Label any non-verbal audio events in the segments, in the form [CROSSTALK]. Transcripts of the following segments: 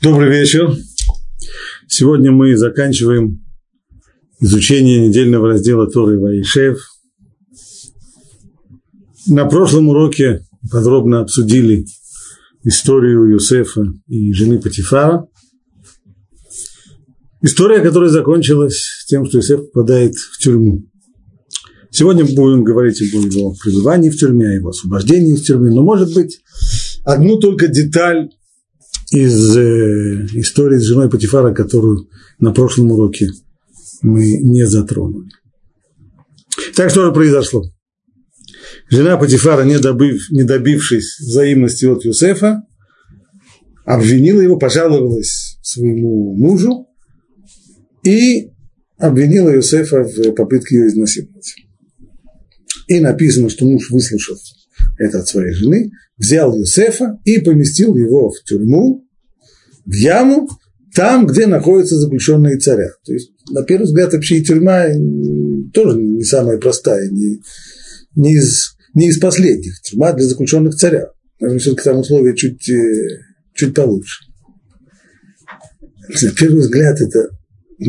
Добрый вечер. Сегодня мы заканчиваем изучение недельного раздела Торы Ваишев. На прошлом уроке подробно обсудили историю Юсефа и жены Патифара. История, которая закончилась тем, что Юсеф попадает в тюрьму. Сегодня будем говорить о его пребывании в тюрьме, о его освобождении из тюрьмы. Но, может быть, одну только деталь из э, истории с женой Патифара, которую на прошлом уроке мы не затронули. Так что же произошло? Жена Патифара, не, добыв, не добившись взаимности от Юсефа, обвинила его, пожаловалась своему мужу и обвинила Юсефа в попытке ее изнасиловать. И написано, что муж, выслушал это от своей жены, взял Юсефа и поместил его в тюрьму, в яму, там, где находятся заключенные царя. То есть, на первый взгляд, вообще и тюрьма тоже не самая простая, не, не, из, не из последних. Тюрьма для заключенных царя. Наверное, все-таки там условия чуть, э, чуть получше. На первый взгляд, это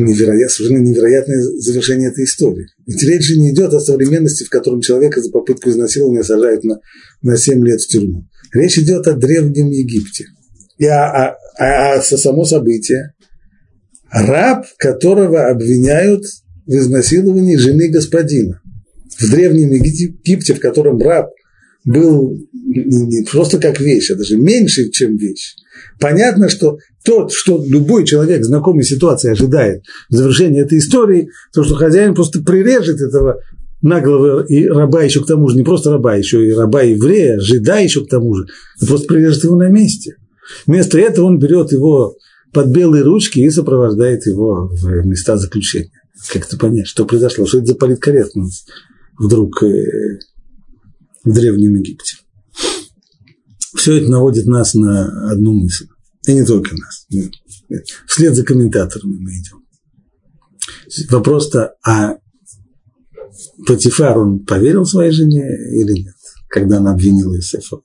невероятно, совершенно невероятное завершение этой истории. Ведь речь же не идет о современности, в котором человека за попытку изнасилования сажают на, на 7 лет в тюрьму. Речь идет о древнем Египте. И о, о, о, о само событие. Раб, которого обвиняют в изнасиловании жены господина. В древнем Египте, в котором раб был не просто как вещь, а даже меньше, чем вещь. Понятно, что тот, что любой человек, знакомый с ситуацией, ожидает завершения этой истории, то, что хозяин просто прирежет этого наглого и раба еще к тому же, не просто раба, еще и раба еврея, жида еще к тому же, просто прирежет его на месте. Вместо этого он берет его под белые ручки и сопровождает его в места заключения. Как это понять, что произошло, что это за политкорректность вдруг э, в Древнем Египте. Все это наводит нас на одну мысль. И не только нас. Вслед за комментаторами мы идем. Вопрос-то, а Патифар, он поверил своей жене или нет, когда она обвинила Иосифа?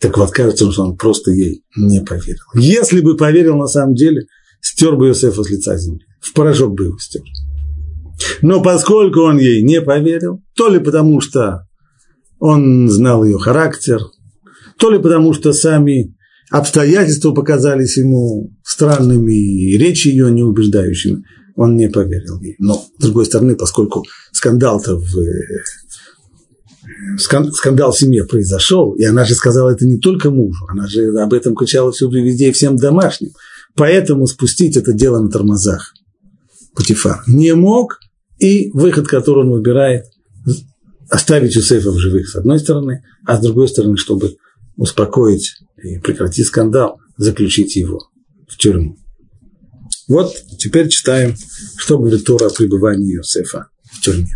Так вот, кажется, что он просто ей не поверил. Если бы поверил на самом деле, стер бы Иосифа с лица земли. В порошок бы его стер. Но поскольку он ей не поверил, то ли потому, что он знал ее характер, то ли потому, что сами обстоятельства показались ему странными и речи ее неубеждающими, он не поверил ей. Но, с другой стороны, поскольку скандал-то в скандал в семье произошел, и она же сказала это не только мужу, она же об этом кричала всюду и везде и всем домашним. Поэтому спустить это дело на тормозах Путифар не мог, и выход, который он выбирает, оставить Юсефа в живых с одной стороны, а с другой стороны, чтобы успокоить и прекратить скандал, заключить его в тюрьму. Вот теперь читаем, что говорит Тора о пребывании Иосифа в тюрьме.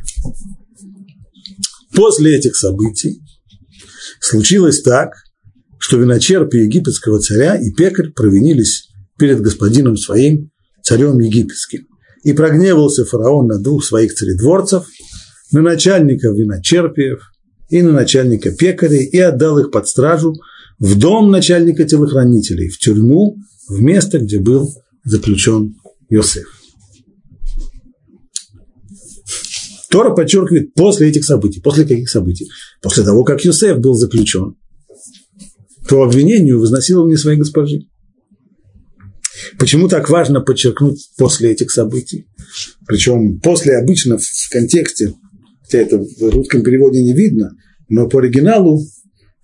После этих событий случилось так, что виночерпи египетского царя и пекарь провинились перед господином своим, царем египетским. И прогневался фараон на двух своих царедворцев, на начальника виночерпиев и на начальника пекарей, и отдал их под стражу в дом начальника телохранителей, в тюрьму, в место, где был заключен Иосиф. Тора подчеркивает после этих событий. После каких событий? После того, как Юсеф был заключен по обвинению в изнасиловании своей госпожи. Почему так важно подчеркнуть после этих событий? Причем после обычно в контексте, хотя это в русском переводе не видно, но по оригиналу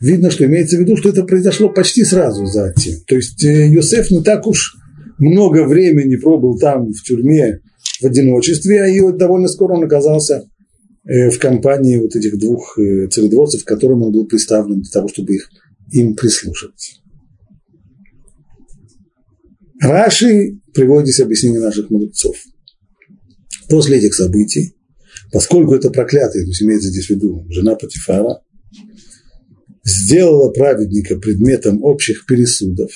видно, что имеется в виду, что это произошло почти сразу за тем. То есть Йосеф не так уж много времени пробыл там в тюрьме в одиночестве, а и вот довольно скоро он оказался э, в компании вот этих двух э, царедворцев, которым он был представлен для того, чтобы их, им прислушивать. Раши приводит здесь объяснение наших мудрецов. После этих событий, поскольку это проклятие, то есть имеется здесь в виду жена Патифара, сделала праведника предметом общих пересудов,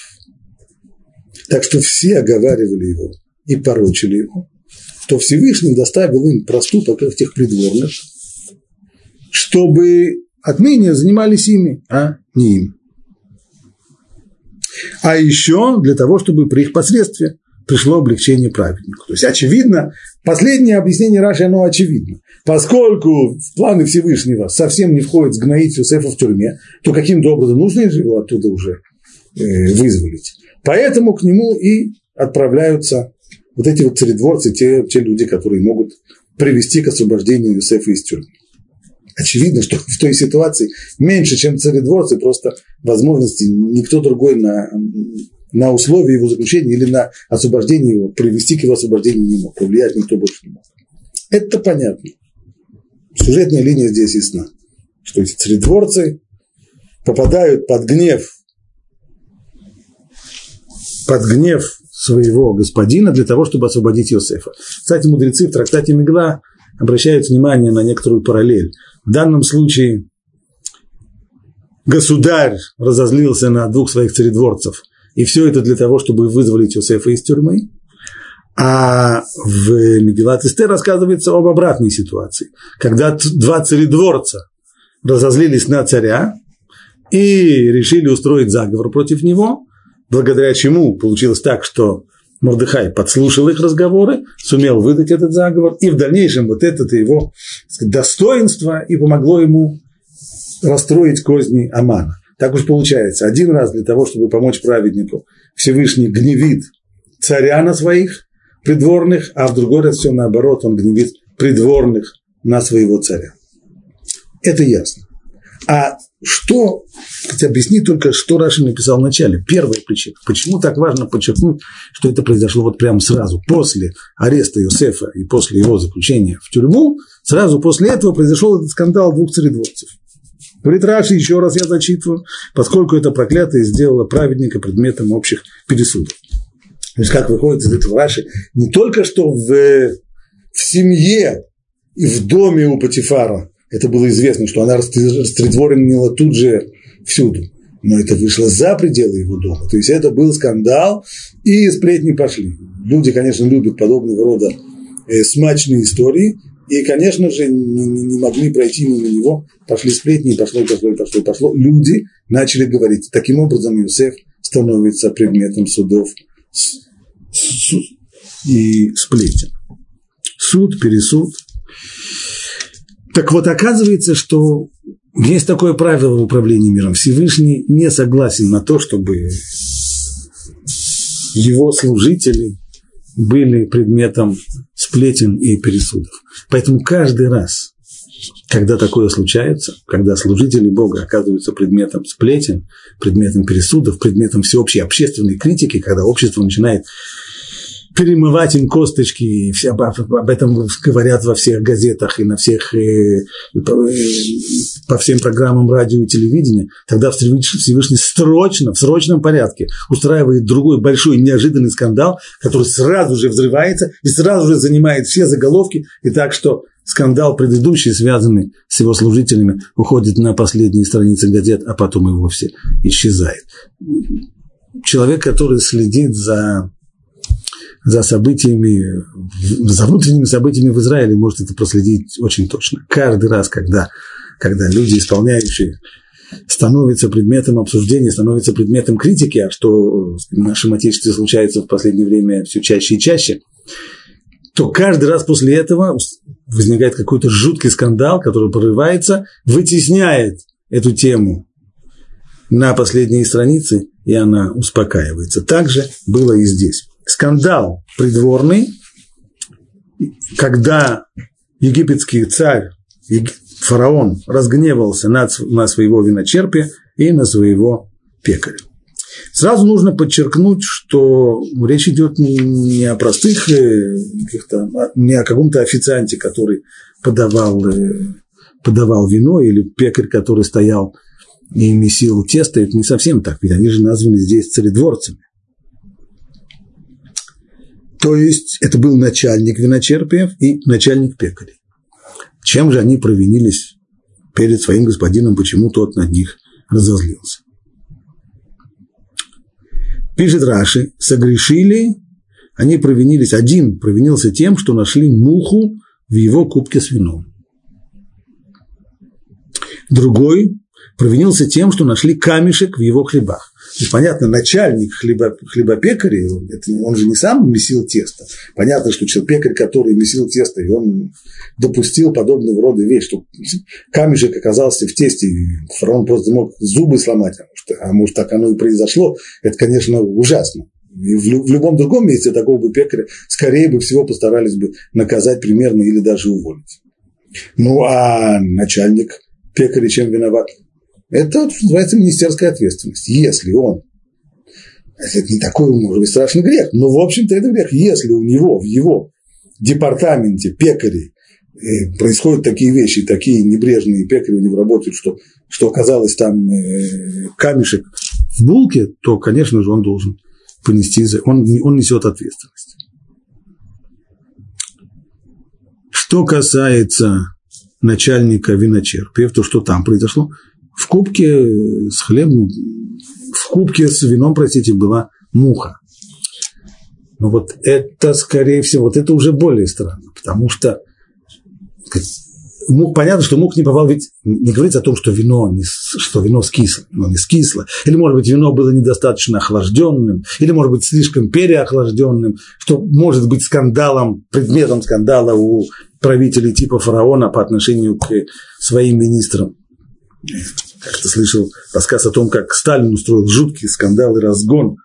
так что все оговаривали его и порочили его, то Всевышний доставил им проступок этих придворных, чтобы отныне занимались ими, а не им. А еще для того, чтобы при их посредстве пришло облегчение праведнику. То есть, очевидно, последнее объяснение Раши, оно очевидно. Поскольку в планы Всевышнего совсем не входит сгноить Юсефа в тюрьме, то каким-то образом нужно его оттуда уже э, вызволить. Поэтому к нему и отправляются вот эти вот царедворцы, те, те люди, которые могут привести к освобождению Юсефа из тюрьмы. Очевидно, что в той ситуации меньше, чем царедворцы, просто возможности никто другой на, на условия его заключения или на освобождение его, привести к его освобождению не мог, повлиять никто больше не мог. Это понятно. Сюжетная линия здесь ясна, что эти царедворцы попадают под гнев, под гнев своего господина для того, чтобы освободить Иосифа. Кстати, мудрецы в трактате Мигла обращают внимание на некоторую параллель. В данном случае государь разозлился на двух своих царедворцев, и все это для того, чтобы вызволить Иосифа из тюрьмы. А в Мегилат Эстер рассказывается об обратной ситуации, когда два царедворца разозлились на царя и решили устроить заговор против него, благодаря чему получилось так, что Мордыхай подслушал их разговоры, сумел выдать этот заговор, и в дальнейшем вот это его сказать, достоинство и помогло ему расстроить козни Амана. Так уж получается, один раз для того, чтобы помочь праведнику, Всевышний гневит царя на своих придворных, а в другой раз все наоборот, он гневит придворных на своего царя. Это ясно. А что, хотя объясни только, что Раши написал в начале. Первая причина. Почему так важно подчеркнуть, что это произошло вот прямо сразу, после ареста Иосифа и после его заключения в тюрьму, сразу после этого произошел этот скандал двух царедворцев. Говорит Раши, еще раз я зачитываю, поскольку это проклятие сделало праведника предметом общих пересудов. То есть, как выходит из этого Раши, не только что в, в семье и в доме у Патифара это было известно, что она растридворенила тут же всюду. Но это вышло за пределы его дома. То есть это был скандал, и сплетни пошли. Люди, конечно, любят подобного рода э, смачные истории, и, конечно же, не, не могли пройти мимо него. Пошли сплетни, пошло, пошло, пошло, пошло. Люди начали говорить. Таким образом, Иосиф становится предметом судов и сплетен. Суд, пересуд – так вот, оказывается, что есть такое правило в управлении миром. Всевышний не согласен на то, чтобы его служители были предметом сплетен и пересудов. Поэтому каждый раз, когда такое случается, когда служители Бога оказываются предметом сплетен, предметом пересудов, предметом всеобщей общественной критики, когда общество начинает перемывать им косточки, и все об, об этом говорят во всех газетах и на всех, и, и по, и по всем программам радио и телевидения, тогда Всевышний срочно, в срочном порядке устраивает другой большой неожиданный скандал, который сразу же взрывается и сразу же занимает все заголовки, и так что скандал предыдущий, связанный с его служителями, уходит на последние страницы газет, а потом и вовсе исчезает. Человек, который следит за за событиями, за внутренними событиями в Израиле может это проследить очень точно. Каждый раз, когда, когда люди, исполняющие, становятся предметом обсуждения, становятся предметом критики, а что в нашем Отечестве случается в последнее время все чаще и чаще, то каждый раз после этого возникает какой-то жуткий скандал, который прорывается, вытесняет эту тему на последние страницы, и она успокаивается. Так же было и здесь скандал придворный, когда египетский царь, фараон, разгневался на, на своего виночерпия и на своего пекаря. Сразу нужно подчеркнуть, что речь идет не о простых э, каких-то, не о каком-то официанте, который подавал, э, подавал вино, или пекарь, который стоял и месил тесто. Это не совсем так, ведь они же названы здесь царедворцами. То есть это был начальник виночерпиев и начальник пекарей. Чем же они провинились перед своим господином, почему тот над них разозлился? Пишет Раши, согрешили, они провинились, один провинился тем, что нашли муху в его кубке с вином. Другой провинился тем, что нашли камешек в его хлебах. Есть, понятно, начальник хлеба, хлебопекаря, это, он же не сам месил тесто. Понятно, что человек, пекарь, который месил тесто, и он допустил подобного рода вещь, что камешек оказался в тесте, и фараон просто мог зубы сломать, а может, а может так оно и произошло, это, конечно, ужасно. И в, в любом другом месте такого бы пекаря, скорее бы всего, постарались бы наказать примерно или даже уволить. Ну, а начальник пекаря чем виноват? Это называется министерская ответственность. Если он, это не такой, может быть, страшный грех, но, в общем-то, это грех. Если у него, в его департаменте пекарей э, происходят такие вещи, такие небрежные пекари у него работают, что, что оказалось там э, камешек в булке, то, конечно же, он должен понести, он, он несет ответственность. Что касается начальника виночерпия, то что там произошло? В кубке с хлебом, в кубке с вином, простите, была муха. Но вот это, скорее всего, вот это уже более странно, потому что мух, понятно, что мух не попал, ведь не говорится о том, что вино, не, что вино скисло, но не скисло, или, может быть, вино было недостаточно охлажденным, или, может быть, слишком переохлажденным, что может быть скандалом, предметом скандала у правителей типа фараона по отношению к своим министрам. Как-то слышал рассказ о том, как Сталин устроил жуткий скандал и разгон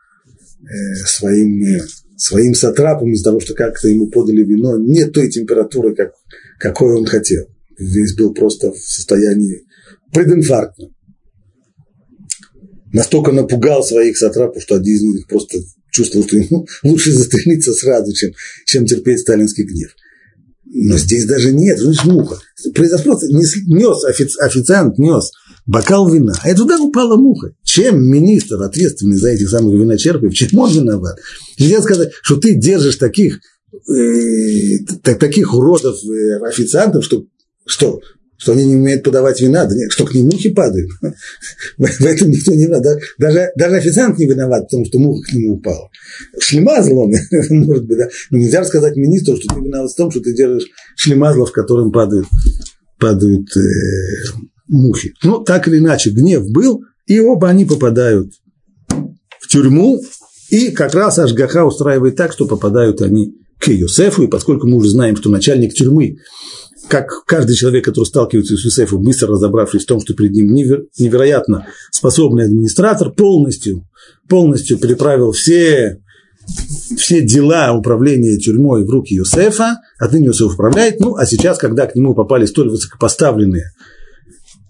э, своим, э, своим сатрапам из-за того, что как-то ему подали вино не той температуры, как, какой он хотел весь был просто в состоянии прединфарктном. Настолько напугал своих сатрапов, что один из них просто чувствовал, что ему [LAUGHS] лучше застрелиться сразу, чем, чем терпеть сталинский гнев. Но здесь даже нет, ну, муха. Произошло, нес, офици, официант нес бокал вина, а это туда упала муха. Чем министр, ответственный за этих самых виночерпов, чем он виноват? Нельзя сказать, что ты держишь таких, э, таких уродов э, официантов, что что? Что они не умеют подавать вина, да нет, что к ним мухи падают. [LAUGHS] В этом никто не виноват. Даже, даже официант не виноват в том, что муха к нему упала. Шлемазл он, [LAUGHS] может быть, да. Но нельзя сказать министру, что ты виноват в том, что ты держишь шлемазла, в котором падают, падают э, мухи. Ну, так или иначе, гнев был, и оба они попадают в тюрьму, и как раз Ашгаха устраивает так, что попадают они к Иосифу, и поскольку мы уже знаем, что начальник тюрьмы как каждый человек, который сталкивается с Юсефом, быстро разобравшись в том, что перед ним невероятно способный администратор, полностью, полностью переправил все, все дела управления тюрьмой в руки Юсефа, отныне Юсеф управляет, ну, а сейчас, когда к нему попали столь высокопоставленные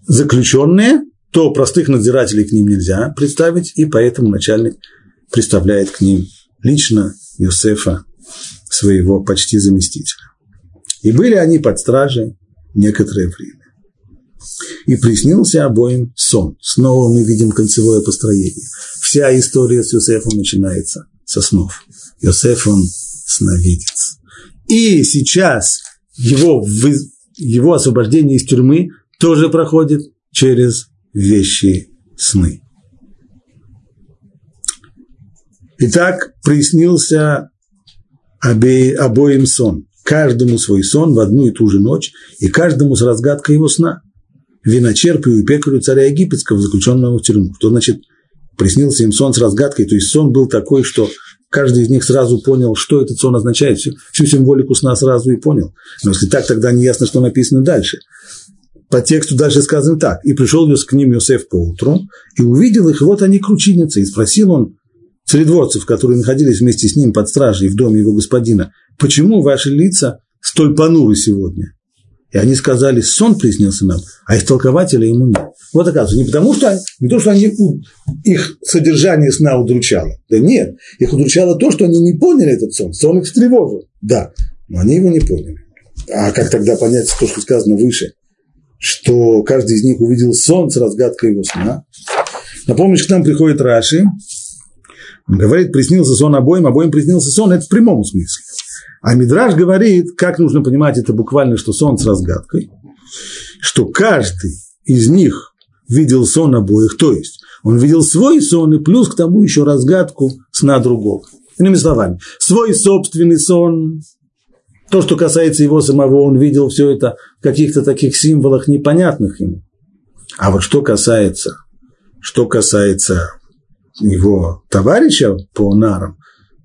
заключенные, то простых надзирателей к ним нельзя представить, и поэтому начальник представляет к ним лично Юсефа, своего почти заместителя. И были они под стражей некоторое время. И приснился обоим сон. Снова мы видим концевое построение. Вся история с Иосифом начинается со снов. Иосиф, он сновидец. И сейчас его, его освобождение из тюрьмы тоже проходит через вещи сны. Итак, приснился обоим сон каждому свой сон в одну и ту же ночь, и каждому с разгадкой его сна. Виночерпию и пекарю царя египетского, заключенного в тюрьму. Что значит приснился им сон с разгадкой? То есть сон был такой, что каждый из них сразу понял, что этот сон означает, всю, всю символику сна сразу и понял. Но если так, тогда не ясно, что написано дальше. По тексту дальше сказано так. «И пришел к ним Иосиф поутру, и увидел их, и вот они кручиницы, и спросил он царедворцев, которые находились вместе с ним под стражей в доме его господина, почему ваши лица столь понуры сегодня? И они сказали, сон приснился нам, а истолкователя ему нет. Вот оказывается, не потому что, не то, что они, их содержание сна удручало. Да нет, их удручало то, что они не поняли этот сон. Сон их встревожил. Да, но они его не поняли. А как тогда понять то, что сказано выше? Что каждый из них увидел сон с разгадкой его сна. Напомнишь, к нам приходит Раши, говорит, приснился сон обоим, обоим приснился сон, это в прямом смысле. А Мидраж говорит, как нужно понимать это буквально, что сон с разгадкой, что каждый из них видел сон обоих, то есть он видел свой сон и плюс к тому еще разгадку сна другого. Иными словами, свой собственный сон, то, что касается его самого, он видел все это в каких-то таких символах непонятных ему. А вот что касается, что касается его товарища по нарам,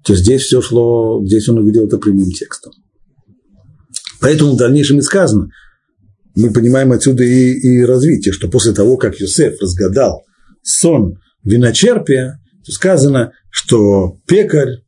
то здесь все шло, здесь он увидел это прямым текстом. Поэтому в дальнейшем и сказано, мы понимаем отсюда и, и развитие, что после того, как Юсеф разгадал сон виночерпия, то сказано, что пекарь,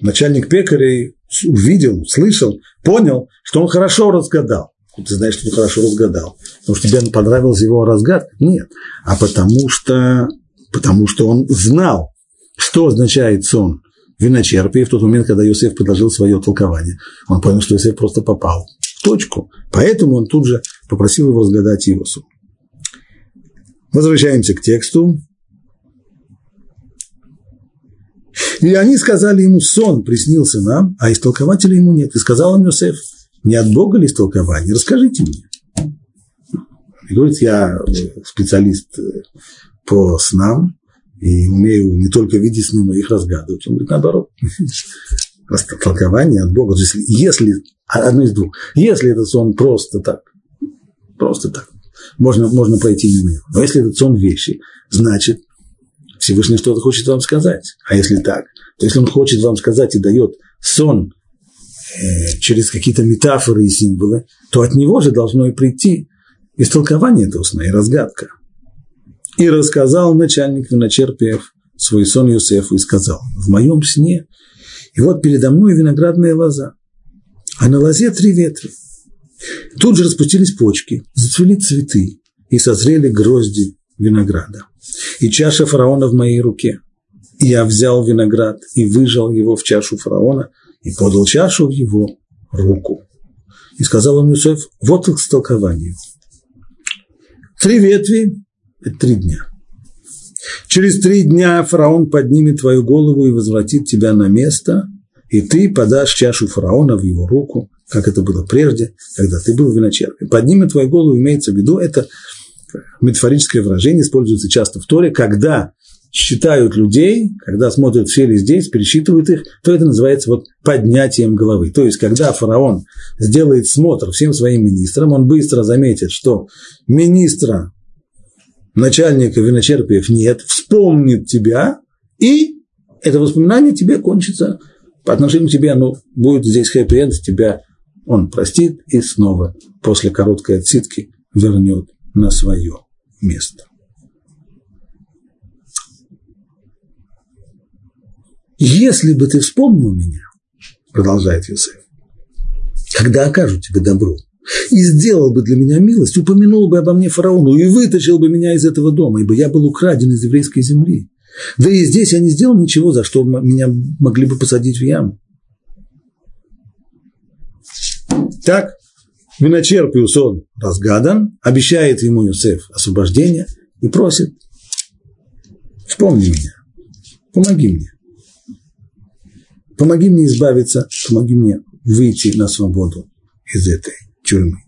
начальник пекарей увидел, услышал, понял, что он хорошо разгадал. Ты знаешь, что ты хорошо разгадал. Потому что тебе понравилась его разгадка? Нет. А потому что, потому что он знал, что означает сон виночерпия в тот момент, когда Иосиф предложил свое толкование. Он понял, что Иосиф просто попал в точку. Поэтому он тут же попросил его разгадать его сон. Возвращаемся к тексту. И они сказали ему, сон приснился нам, а истолкователя ему нет. И сказал им Иосиф, не от Бога ли истолкование? Расскажите мне. И говорит, я специалист по снам, и умею не только видеть сны, но их разгадывать. Он говорит, наоборот, толкование от Бога. Если, если, одно из двух, если этот сон просто так, просто так, можно, можно пройти мимо него. Но если этот сон вещи, значит, Всевышний что-то хочет вам сказать. А если так, то если он хочет вам сказать и дает сон э, через какие-то метафоры и символы, то от него же должно и прийти истолкование этого сна и разгадка. И рассказал начальник виночерпиев свой сон Юсефу и сказал, в моем сне, и вот передо мной виноградная лоза, а на лозе три ветра. Тут же распустились почки, зацвели цветы и созрели грозди винограда и чаша фараона в моей руке. И я взял виноград и выжал его в чашу фараона и подал чашу в его руку. И сказал им Юсеф, вот их столкование. Три ветви – это три дня. Через три дня фараон поднимет твою голову и возвратит тебя на место, и ты подашь чашу фараона в его руку, как это было прежде, когда ты был виночерпием. Поднимет твою голову, имеется в виду, это метафорическое выражение используется часто в Торе, когда считают людей, когда смотрят все ли здесь, пересчитывают их, то это называется вот поднятием головы. То есть, когда фараон сделает смотр всем своим министрам, он быстро заметит, что министра, начальника виночерпиев нет, вспомнит тебя, и это воспоминание тебе кончится по отношению к тебе, оно будет здесь хэппи-энд, тебя он простит и снова после короткой отсидки вернет на свое место. Если бы ты вспомнил меня, продолжает Юсеф, когда окажу тебе добро, и сделал бы для меня милость, упомянул бы обо мне фараону и вытащил бы меня из этого дома, ибо я был украден из еврейской земли. Да и здесь я не сделал ничего, за что меня могли бы посадить в яму. Так, Виночерпиус он разгадан, обещает ему Юсеф освобождение и просит, вспомни меня, помоги мне. Помоги мне избавиться, помоги мне выйти на свободу из этой тюрьмы.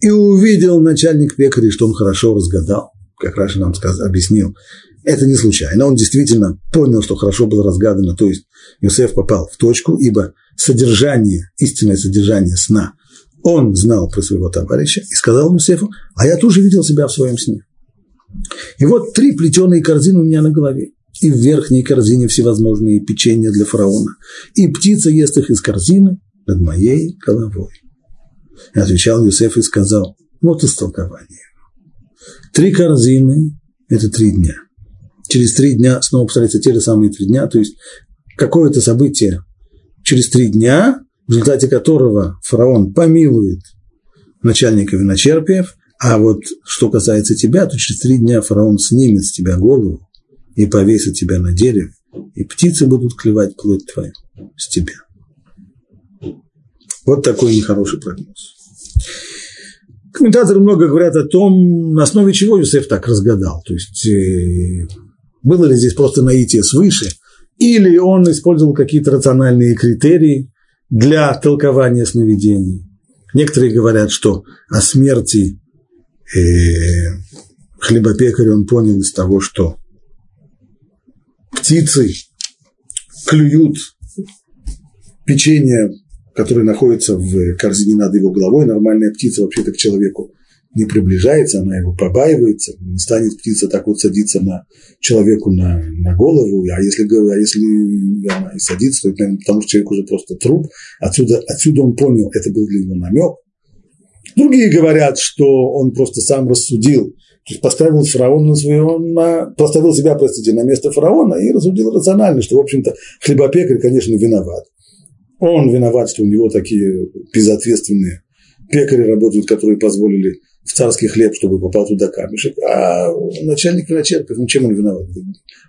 И увидел начальник пекарей, что он хорошо разгадал, как Раша нам сказал, объяснил. Это не случайно, он действительно понял, что хорошо было разгадано, то есть Юсеф попал в точку, ибо содержание, истинное содержание сна – он знал про своего товарища и сказал Мусефу, а я тоже видел себя в своем сне. И вот три плетеные корзины у меня на голове. И в верхней корзине всевозможные печенья для фараона. И птица ест их из корзины над моей головой. Отвечал Юсеф и сказал, вот истолкование. Три корзины – это три дня. Через три дня снова повторяются те же самые три дня, то есть какое-то событие через три дня в результате которого фараон помилует начальника виночерпиев, а вот что касается тебя, то через три дня фараон снимет с тебя голову и повесит тебя на дереве, и птицы будут клевать плоть твою с тебя. Вот такой нехороший прогноз. Комментаторы много говорят о том, на основе чего Юсеф так разгадал. То есть, э, было ли здесь просто наитие свыше, или он использовал какие-то рациональные критерии, для толкования сновидений. Некоторые говорят, что о смерти э, хлебопекаря он понял из того, что птицы клюют печенье, которое находится в корзине над его головой. Нормальная птица вообще-то к человеку не приближается, она его побаивается, не станет птица так вот садиться на человеку на, на голову, а если, а если она и садится, то это, наверное, потому что человек уже просто труп. Отсюда, отсюда он понял, это был для него намек. Другие говорят, что он просто сам рассудил, то есть поставил фараона на своего, на, поставил себя, простите, на место фараона и рассудил рационально, что, в общем-то, хлебопекарь, конечно, виноват. Он виноват, что у него такие безответственные пекари работают, которые позволили в царский хлеб, чтобы попал туда камешек, а начальник виночерпев, ну чем он виноват?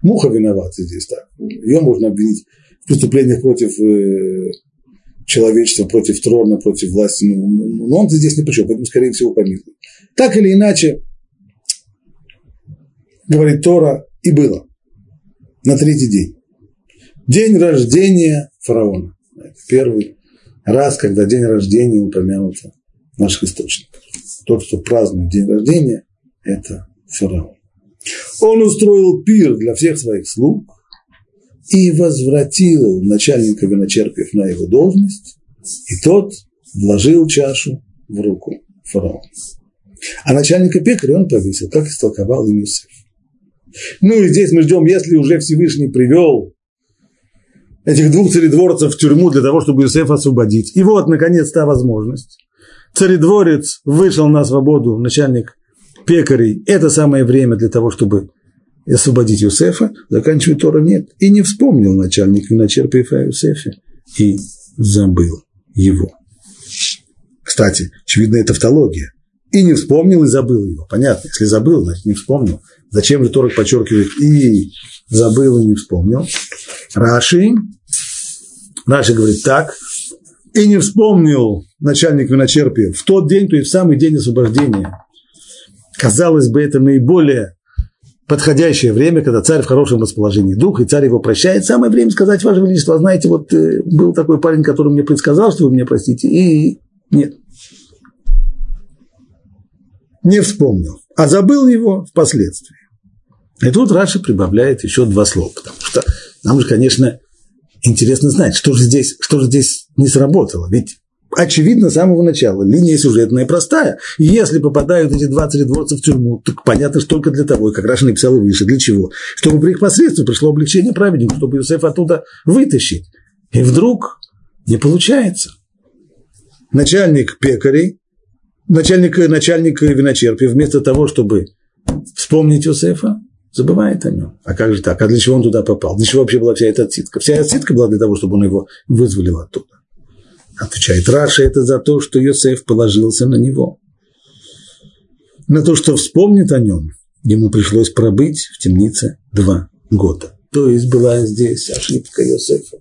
Муха виновата здесь так. Ее можно обвинить в преступлениях против э, человечества, против трона, против власти. Ну, ну, но он здесь ни при поэтому, скорее всего, помилует. Так или иначе, говорит Тора, и было на третий день. День рождения фараона. Первый раз, когда день рождения упомянуто в наших источниках. Тот, кто празднует день рождения, это фараон. Он устроил пир для всех своих слуг и возвратил начальника виночерпиев на его должность, и тот вложил чашу в руку фараона. А начальника пекаря он повесил, как истолковал им Иосиф. Ну и здесь мы ждем, если уже Всевышний привел этих двух царедворцев в тюрьму для того, чтобы Иосифа освободить. И вот, наконец, та возможность царедворец вышел на свободу, начальник пекарей, это самое время для того, чтобы освободить Юсефа, заканчивает Тора нет. И не вспомнил начальник виночерпиев о Юсефе и забыл его. Кстати, очевидно, это тавтология. И не вспомнил, и забыл его. Понятно, если забыл, значит не вспомнил. Зачем же Торок подчеркивает и забыл, и не вспомнил? Раши, Раши говорит так, и не вспомнил начальник виночерпия в тот день, то есть в самый день освобождения. Казалось бы, это наиболее подходящее время, когда царь в хорошем расположении духа, и царь его прощает. Самое время сказать, Ваше Величество, знаете, вот э, был такой парень, который мне предсказал, что вы меня простите, и нет. Не вспомнил, а забыл его впоследствии. И тут Раши прибавляет еще два слова, потому что нам же, конечно, интересно знать, что же здесь, что же здесь не сработало. Ведь очевидно с самого начала. Линия сюжетная простая. Если попадают эти 20 дворцев в тюрьму, так понятно, что только для того, и как Раша написал выше, для чего? Чтобы при их посредстве пришло облегчение праведнику, чтобы Иосиф оттуда вытащить. И вдруг не получается. Начальник пекарей, начальник, начальник виночерпия, вместо того, чтобы вспомнить Иосифа, забывает о нем. А как же так? А для чего он туда попал? Для чего вообще была вся эта отсидка? Вся отсидка была для того, чтобы он его вызволил оттуда. Отвечает Раша, это за то, что Йосеф положился на него. На то, что вспомнит о нем, ему пришлось пробыть в темнице два года. То есть была здесь ошибка Йосефа.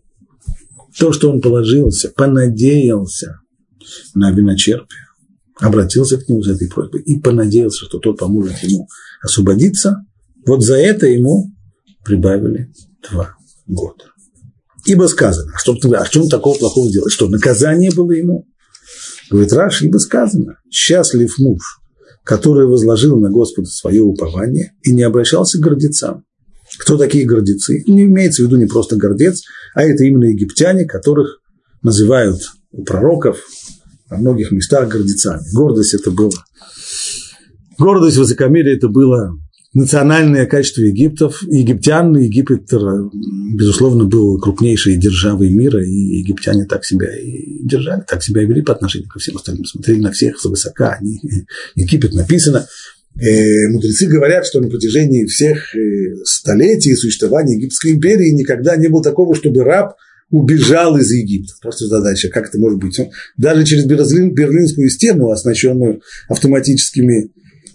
То, что он положился, понадеялся на виночерпие, обратился к нему с этой просьбой и понадеялся, что тот поможет ему освободиться, вот за это ему прибавили два года. Ибо сказано, а что, а что он такого плохого делает? Что, наказание было ему? Говорит Раш, ибо сказано, счастлив муж, который возложил на Господа свое упование и не обращался к гордецам. Кто такие гордецы? Не имеется в виду не просто гордец, а это именно египтяне, которых называют у пророков во многих местах гордецами. Гордость это было. Гордость, высокомерие это было национальное качество Египтов, египтян. Египет, э, безусловно, был крупнейшей державой мира, и египтяне так себя и держали, так себя и вели по отношению ко всем остальным. Смотрели на всех свысока. Они, [LAUGHS] Египет написано. Э, мудрецы говорят, что на протяжении всех э, столетий существования Египетской империи никогда не было такого, чтобы раб убежал из Египта. Просто задача, как это может быть? Даже через Берлинскую стену, оснащенную автоматическими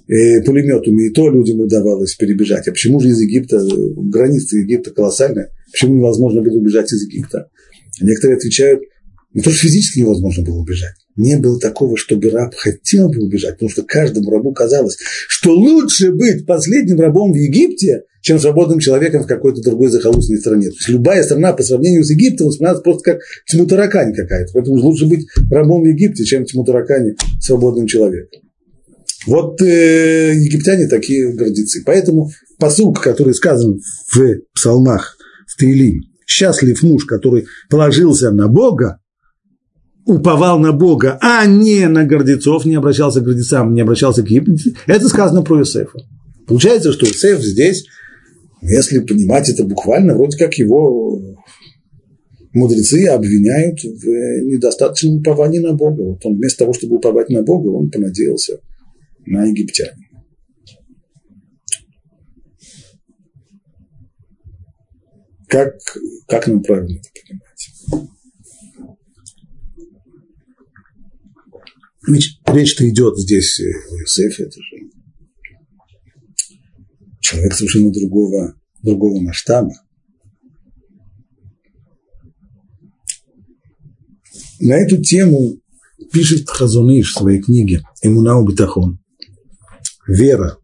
пулеметами, и то людям удавалось перебежать. А почему же из Египта, граница Египта колоссальная, почему невозможно было убежать из Египта? Некоторые отвечают, не то, что физически невозможно было убежать. Не было такого, чтобы раб хотел бы убежать, потому что каждому рабу казалось, что лучше быть последним рабом в Египте, чем свободным человеком в какой-то другой захолустной стране. То есть любая страна по сравнению с Египтом воспринимается просто как тьму какая-то. Поэтому лучше быть рабом в Египте, чем тьму таракани свободным человеком. Вот э, египтяне такие гордецы. Поэтому посылка, который сказан в псалмах, в Таилим, счастлив муж, который положился на Бога, уповал на Бога, а не на гордецов, не обращался к гордецам, не обращался к Египту, это сказано про Иосифа. Получается, что Иосиф здесь, если понимать это буквально, вроде как его мудрецы обвиняют в недостаточном уповании на Бога. Вот он вместо того, чтобы уповать на Бога, он понадеялся на египтян. Как, как нам правильно это понимать? Ведь речь-то идет здесь о Иосифе, это же человек совершенно другого, другого масштаба. На эту тему пишет Хазуныш в своей книге «Имунау Бетахон» «Вера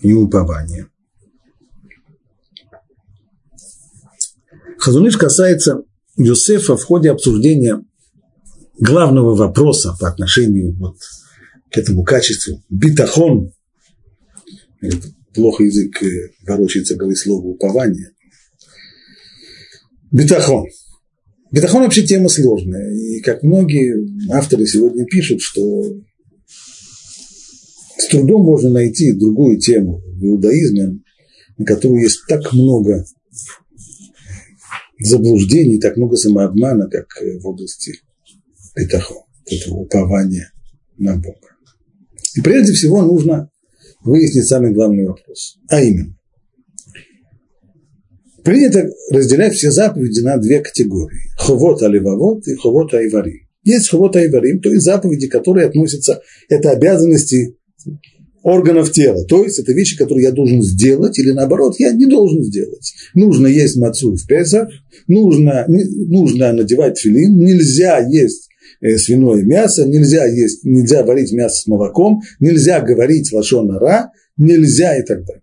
и упование». Хазуныш касается Юсефа в ходе обсуждения главного вопроса по отношению вот к этому качеству битахон, плохо язык э, ворочается, говорит слово упование. Битахон. Битахон вообще тема сложная. И как многие авторы сегодня пишут, что с трудом можно найти другую тему в иудаизме, на которую есть так много заблуждений, так много самообмана, как в области битахон, этого упования на Бога. И прежде всего нужно выяснить самый главный вопрос, а именно, Принято разделять все заповеди на две категории. Ховот аливавот и ховот айвари. Есть ховот айварим, то есть заповеди, которые относятся, это обязанности органов тела. То есть это вещи, которые я должен сделать, или наоборот, я не должен сделать. Нужно есть мацу в Песах, нужно, нужно надевать филин, нельзя есть э, свиное мясо, нельзя есть, нельзя варить мясо с молоком, нельзя говорить лошонара, нельзя и так далее.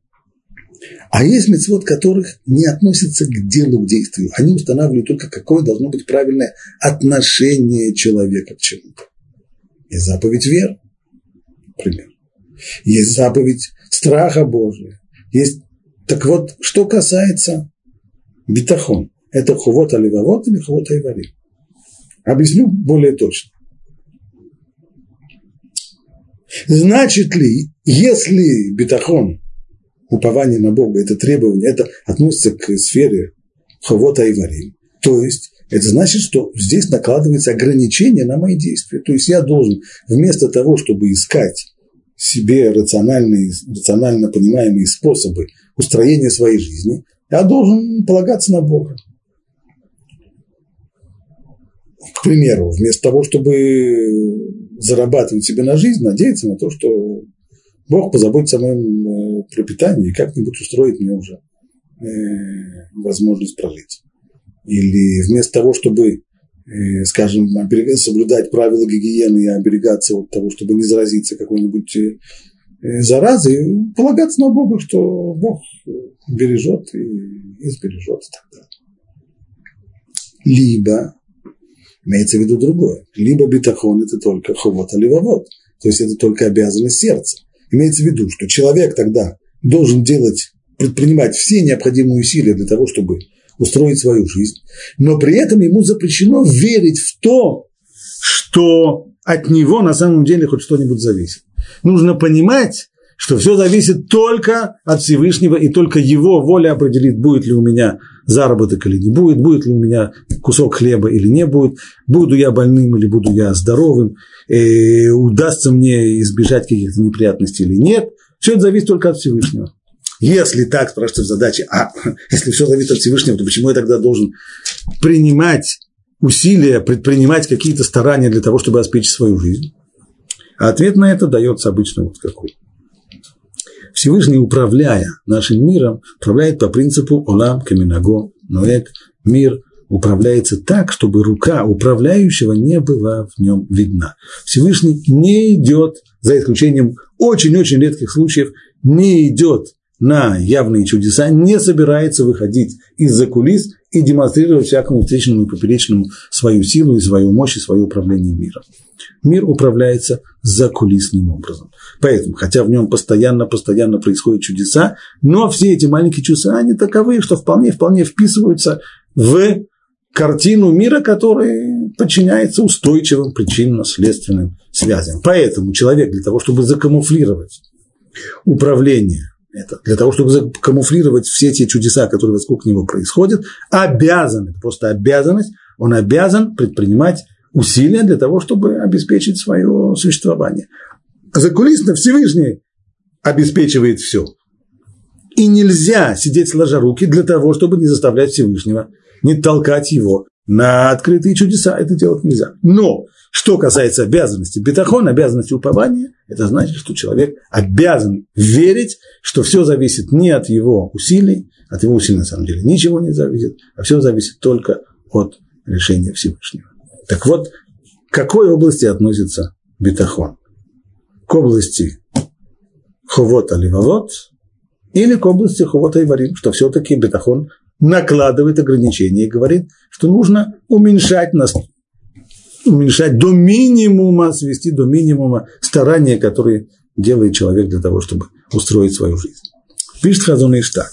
А есть мецвод, которых не относятся к делу, к действию. Они устанавливают только, какое должно быть правильное отношение человека к чему-то. Есть заповедь веры, например. Есть заповедь страха Божия. Есть... Так вот, что касается битахон, это хувот аливавот или хувот айвари? Объясню более точно. Значит ли, если битахон упование на Бога, это требование, это относится к сфере хавота и варим. То есть это значит, что здесь накладывается ограничение на мои действия. То есть я должен вместо того, чтобы искать себе рациональные, рационально понимаемые способы устроения своей жизни, я должен полагаться на Бога. К примеру, вместо того, чтобы зарабатывать себе на жизнь, надеяться на то, что Бог позаботится о моем э, пропитании и как-нибудь устроит мне уже э, возможность прожить. Или вместо того, чтобы, скажем, соблюдать правила гигиены и оберегаться от того, чтобы не заразиться какой-нибудь заразой, полагаться на Бога, что Бог бережет и, и сбережет и так далее. Либо, имеется в виду другое, либо битахон – это только ховот, а ливовод, то есть это только обязанность сердца. Имеется в виду, что человек тогда должен делать, предпринимать все необходимые усилия для того, чтобы устроить свою жизнь, но при этом ему запрещено верить в то, что от него на самом деле хоть что-нибудь зависит. Нужно понимать, что все зависит только от Всевышнего, и только его воля определит, будет ли у меня заработок или не будет, будет ли у меня кусок хлеба или не будет, буду я больным или буду я здоровым, удастся мне избежать каких-то неприятностей или нет. Все это зависит только от Всевышнего. Если так, спрашивается в задаче, а если все зависит от Всевышнего, то почему я тогда должен принимать усилия, предпринимать какие-то старания для того, чтобы обеспечить свою жизнь? А ответ на это дается обычно вот какой. Всевышний, управляя нашим миром, управляет по принципу «Олам каминаго ноэк» – мир управляется так, чтобы рука управляющего не была в нем видна. Всевышний не идет, за исключением очень-очень редких случаев, не идет на явные чудеса, не собирается выходить из-за кулис и демонстрировать всякому встречному и поперечному свою силу и свою мощь и свое управление миром. Мир управляется закулисным образом. Поэтому, хотя в нем постоянно-постоянно происходят чудеса, но все эти маленькие чудеса, они таковы, что вполне-вполне вписываются в картину мира, который подчиняется устойчивым причинно-следственным связям. Поэтому человек для того, чтобы закамуфлировать управление, это, для того, чтобы закамуфлировать все те чудеса, которые вокруг него происходят, обязан, это просто обязанность, он обязан предпринимать усилия для того, чтобы обеспечить свое существование. Закулисно Всевышний обеспечивает все. И нельзя сидеть сложа руки для того, чтобы не заставлять Всевышнего, не толкать его на открытые чудеса. Это делать нельзя. Но что касается обязанности бетахон, обязанности упования, это значит, что человек обязан верить, что все зависит не от его усилий, от его усилий на самом деле ничего не зависит, а все зависит только от решения Всевышнего. Так вот, к какой области относится бетахон? К области ховота ливавот или к области ховота и варим, что все-таки бетахон накладывает ограничения и говорит, что нужно уменьшать нас, уменьшать до минимума, свести до минимума старания, которые делает человек для того, чтобы устроить свою жизнь. Пишет Хазон Иштаг.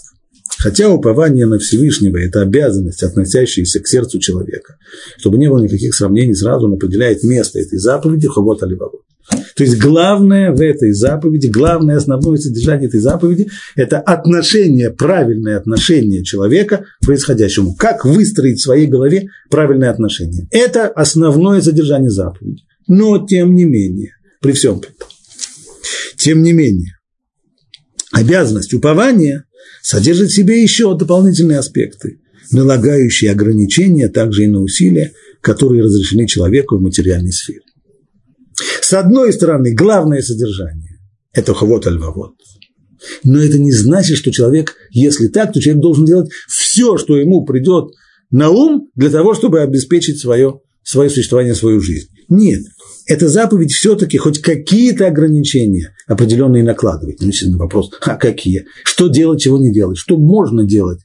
Хотя упование на Всевышнего – это обязанность, относящаяся к сердцу человека, чтобы не было никаких сравнений, сразу он определяет место этой заповеди хобот аливавот. То есть главное в этой заповеди, главное основное содержание этой заповеди – это отношение, правильное отношение человека к происходящему. Как выстроить в своей голове правильное отношение. Это основное содержание заповеди. Но тем не менее, при всем при этом, тем не менее, обязанность упования содержит в себе еще дополнительные аспекты, налагающие ограничения также и на усилия, которые разрешены человеку в материальной сфере. С одной стороны, главное содержание – это хавот аль Но это не значит, что человек, если так, то человек должен делать все, что ему придет на ум для того, чтобы обеспечить свое, свое существование, свою жизнь. Нет, эта заповедь все-таки хоть какие-то ограничения определенные накладывает. Естественно, вопрос, а какие? Что делать, чего не делать? Что можно делать,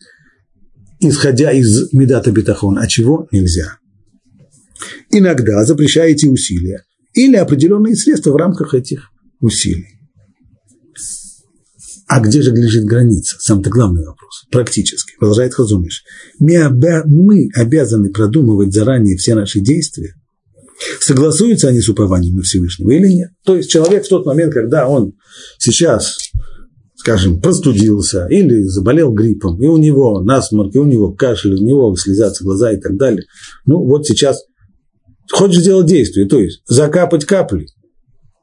исходя из медата бетахон, а чего нельзя? Иногда запрещаете усилия, или определенные средства в рамках этих усилий. А где же лежит граница? Сам-то главный вопрос. Практически. Продолжает Хазумиш. Мы, обя... мы обязаны продумывать заранее все наши действия. Согласуются они с упованием Всевышнего или нет? То есть человек в тот момент, когда он сейчас, скажем, простудился или заболел гриппом, и у него насморк, и у него кашель, у него слезятся глаза и так далее. Ну вот сейчас Хочешь сделать действие, то есть закапать капли,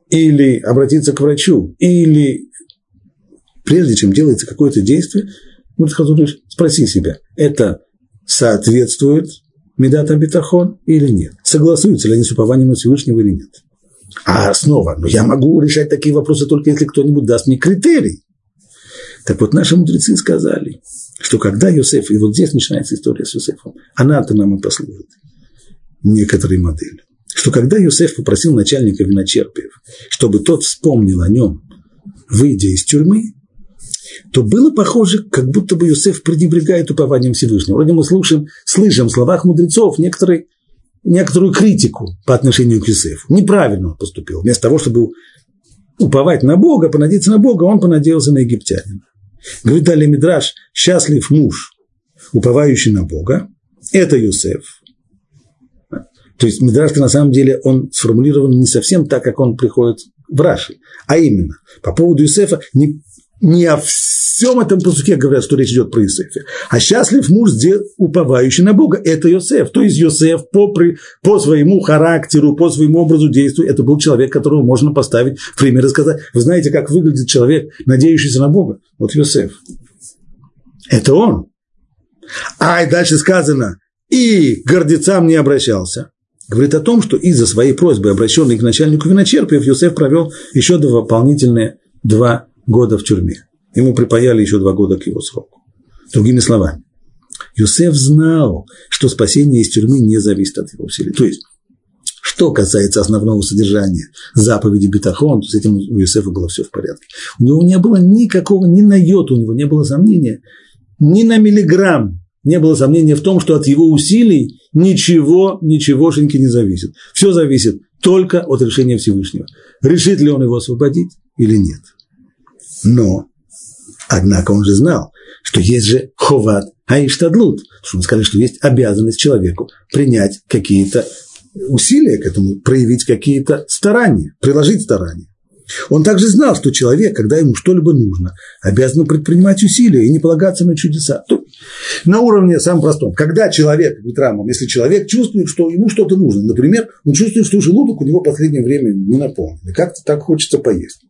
или обратиться к врачу, или прежде чем делается какое-то действие, спроси себя, это соответствует Медата Бетахон или нет? Согласуются ли они с упованием на Всевышнего или нет? А снова, но я могу решать такие вопросы только если кто-нибудь даст мне критерий. Так вот, наши мудрецы сказали, что когда Йосеф, и вот здесь начинается история с Йосефом, она-то нам и послужит некоторые модели. Что когда Юсеф попросил начальника виночерпиев, чтобы тот вспомнил о нем, выйдя из тюрьмы, то было похоже, как будто бы Юсеф пренебрегает упованием Всевышнего. Вроде мы слушаем, слышим в словах мудрецов некоторые, некоторую критику по отношению к Юсефу. Неправильно он поступил. Вместо того, чтобы уповать на Бога, понадеяться на Бога, он понадеялся на египтянина. Говорит далее Мидраш, счастлив муж, уповающий на Бога, это Юсеф. То есть Мидраш на самом деле он сформулирован не совсем так, как он приходит в Раши, а именно по поводу Юсефа не, не о всем этом посуке говорят, что речь идет про Юсефа, а счастлив муж, уповающий на Бога, это Йосеф. То есть Йосеф по, по своему характеру, по своему образу действия, это был человек, которого можно поставить в пример и сказать, вы знаете, как выглядит человек, надеющийся на Бога? Вот Йосеф. Это он. А дальше сказано, и гордецам не обращался говорит о том, что из-за своей просьбы, обращенной к начальнику виночерпиев, Юсеф провел еще дополнительные два года в тюрьме. Ему припаяли еще два года к его сроку. Другими словами, Юсеф знал, что спасение из тюрьмы не зависит от его усилий. То есть, что касается основного содержания заповеди Бетахон, с этим у Юсефа было все в порядке. У него не было никакого, ни на йоту, у него не было сомнения, ни на миллиграмм не было сомнения в том, что от его усилий ничего, ничегошеньки не зависит. Все зависит только от решения Всевышнего. Решит ли он его освободить или нет. Но, однако он же знал, что есть же ховат аиштадлут, что мы сказали, что есть обязанность человеку принять какие-то усилия к этому, проявить какие-то старания, приложить старания. Он также знал, что человек, когда ему что-либо нужно, обязан предпринимать усилия и не полагаться на чудеса. То, на уровне самом простом. Когда человек, говорит Рамам, если человек чувствует, что ему что-то нужно, например, он чувствует, что желудок у него в последнее время не наполнен, и как-то так хочется поесть.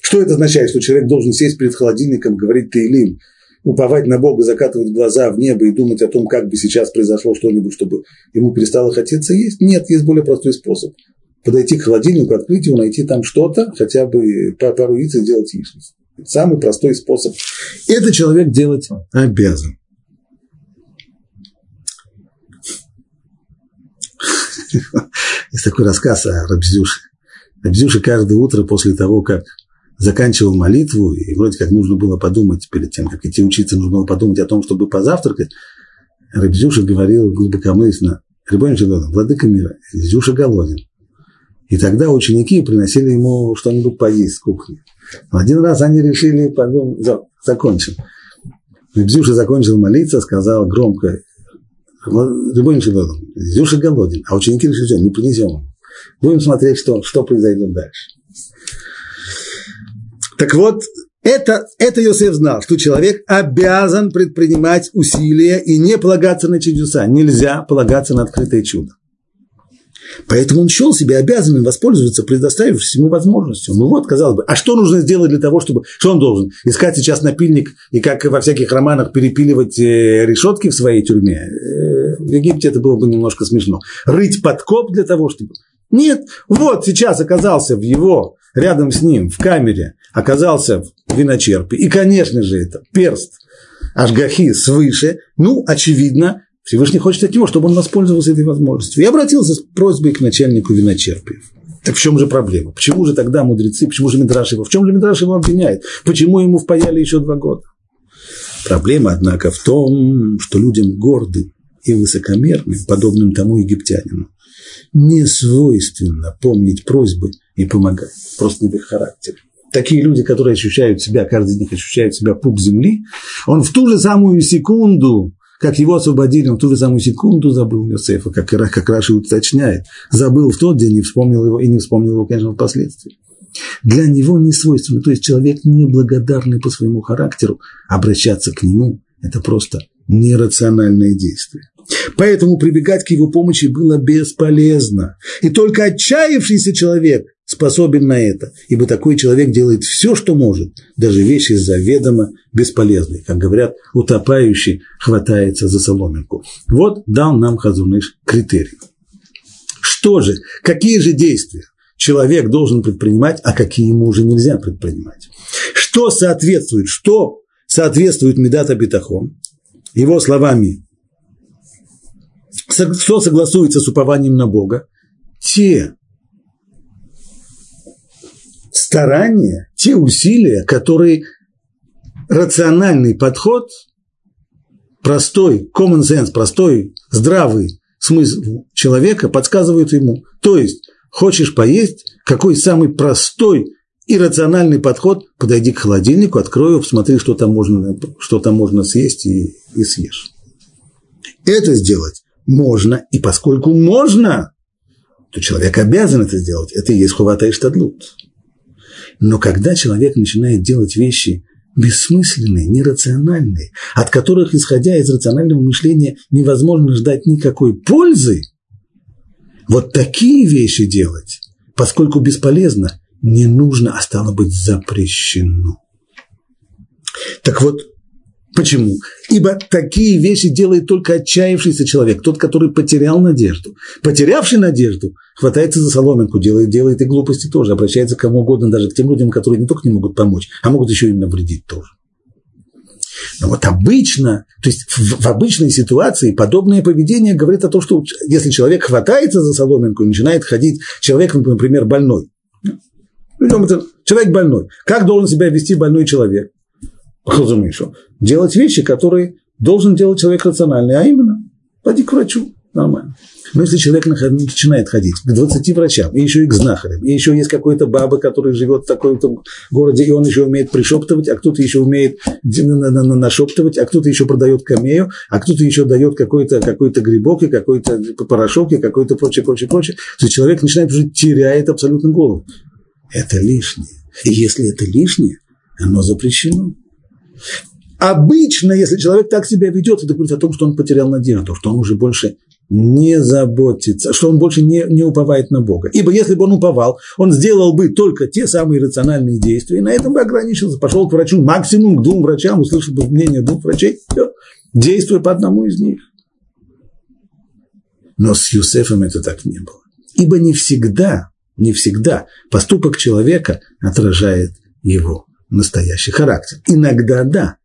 Что это означает, что человек должен сесть перед холодильником, говорить Таилим, уповать на Бога, закатывать глаза в небо и думать о том, как бы сейчас произошло что-нибудь, чтобы ему перестало хотеться есть? Нет, есть более простой способ. Подойти к холодильнику, открыть его, найти там что-то, хотя бы пару яиц и сделать яичницу. Самый простой способ. Это человек делать обязан. Есть такой рассказ о Рабзюше. Рабзюше каждое утро после того, как заканчивал молитву, и вроде как нужно было подумать, перед тем, как идти учиться, нужно было подумать о том, чтобы позавтракать, Рабзюша говорил глубокомысленно, Рябонин владыка мира, Зюша голоден. И тогда ученики приносили ему что-нибудь поесть с кухни. Но один раз они решили подумать, закончим. Рябзюша закончил молиться, сказал громко, Рябонин Шагодон, Зюша голоден. А ученики решили, что не принесем. Будем смотреть, что, что произойдет дальше. Так вот, это, это Йосеф знал, что человек обязан предпринимать усилия и не полагаться на чудеса. Нельзя полагаться на открытое чудо. Поэтому он счел себя обязанным воспользоваться предоставившейся ему возможностью. Ну вот, казалось бы, а что нужно сделать для того, чтобы... Что он должен? Искать сейчас напильник и как во всяких романах перепиливать э, решетки в своей тюрьме? Э, в Египте это было бы немножко смешно. Рыть подкоп для того, чтобы... Нет, вот сейчас оказался в его, рядом с ним, в камере, оказался в виночерпе. И, конечно же, это перст Ашгахи свыше. Ну, очевидно, Всевышний хочет от него, чтобы он воспользовался этой возможностью. И обратился с просьбой к начальнику виночерпиев. Так в чем же проблема? Почему же тогда мудрецы, почему же Мидраш его, в чем же Мидраш его обвиняет? Почему ему впаяли еще два года? Проблема, однако, в том, что людям гордым и высокомерным, подобным тому египтянину, не свойственно помнить просьбы и помогать. Просто не в их характере такие люди, которые ощущают себя, каждый из них ощущает себя пуп земли, он в ту же самую секунду, как его освободили, он ту же самую секунду забыл Йосефа, как, как Раши уточняет, забыл в тот день, не вспомнил его и не вспомнил его, конечно, впоследствии. Для него не свойственно, то есть человек неблагодарный по своему характеру, обращаться к нему – это просто нерациональное действие. Поэтому прибегать к его помощи было бесполезно. И только отчаявшийся человек способен на это, ибо такой человек делает все, что может, даже вещи заведомо бесполезные. Как говорят, утопающий хватается за соломинку. Вот дал нам Хазуныш критерий. Что же, какие же действия человек должен предпринимать, а какие ему уже нельзя предпринимать? Что соответствует, что соответствует Медата Битахон, его словами, что согласуется с упованием на Бога, те старания, те усилия, которые рациональный подход, простой common sense, простой здравый смысл человека подсказывает ему. То есть, хочешь поесть, какой самый простой и рациональный подход, подойди к холодильнику, открой его, посмотри, что там можно, что там можно съесть и, и съешь. Это сделать можно, и поскольку можно, то человек обязан это сделать. Это и есть хувата штадлут. Но когда человек начинает делать вещи бессмысленные, нерациональные, от которых, исходя из рационального мышления, невозможно ждать никакой пользы, вот такие вещи делать, поскольку бесполезно, не нужно, а стало быть запрещено. Так вот, Почему? Ибо такие вещи делает только отчаявшийся человек, тот, который потерял надежду. Потерявший надежду хватается за соломинку, делает, делает и глупости тоже, обращается к кому угодно, даже к тем людям, которые не только не могут помочь, а могут еще и навредить тоже. Но вот обычно, то есть в, в обычной ситуации подобное поведение говорит о том, что если человек хватается за соломинку и начинает ходить, человек, например, больной, человек больной, как должен себя вести больной человек? Разумеется, делать вещи, которые должен делать человек рациональный, а именно, пойди к врачу, нормально. Но если человек начинает ходить к 20 врачам, и еще и к знахарям, и еще есть какой-то баба, который живет в таком-то городе, и он еще умеет пришептывать, а кто-то еще умеет нашептывать, а кто-то еще продает камею, а кто-то еще дает какой-то какой грибок, и какой-то порошок, и какой-то прочее, прочее, прочее, то человек начинает уже теряет абсолютно голову. Это лишнее. И если это лишнее, оно запрещено. Обычно, если человек так себя ведет, это говорит о том, что он потерял надежду, что он уже больше не заботится, что он больше не, не уповает на Бога. Ибо если бы он уповал, он сделал бы только те самые рациональные действия, и на этом бы ограничился, пошел к врачу, максимум к двум врачам, услышал бы мнение двух врачей, все, действуя по одному из них. Но с Юсефом это так не было. Ибо не всегда, не всегда поступок человека отражает его настоящий характер. Иногда да,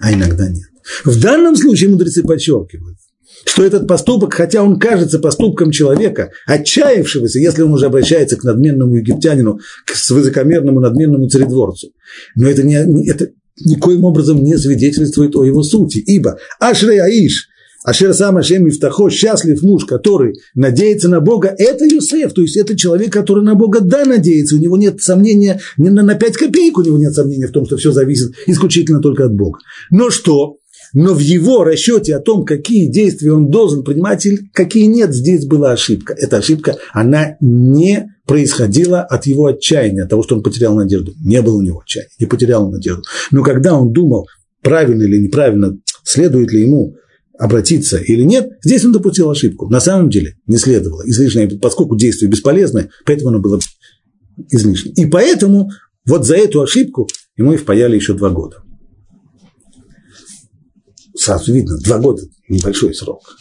а иногда нет. В данном случае мудрецы подчеркивают, что этот поступок, хотя он кажется поступком человека, отчаявшегося, если он уже обращается к надменному египтянину, к высокомерному надменному царедворцу, но это, не, это никоим образом не свидетельствует о его сути, ибо Ашрей Аиш, Ашер сам Ашем Мифтахо, счастлив муж, который надеется на Бога, это Юсеф, то есть это человек, который на Бога да надеется, у него нет сомнения, не на, на 5 копеек у него нет сомнения в том, что все зависит исключительно только от Бога. Но что? Но в его расчете о том, какие действия он должен принимать или какие нет, здесь была ошибка. Эта ошибка, она не происходила от его отчаяния, от того, что он потерял надежду. Не было у него отчаяния, не потерял надежду. Но когда он думал, правильно или неправильно, следует ли ему обратиться или нет, здесь он допустил ошибку. На самом деле не следовало излишнее, поскольку действие бесполезное, поэтому оно было излишним. И поэтому вот за эту ошибку ему и впаяли еще два года. Сразу видно, два года – небольшой срок.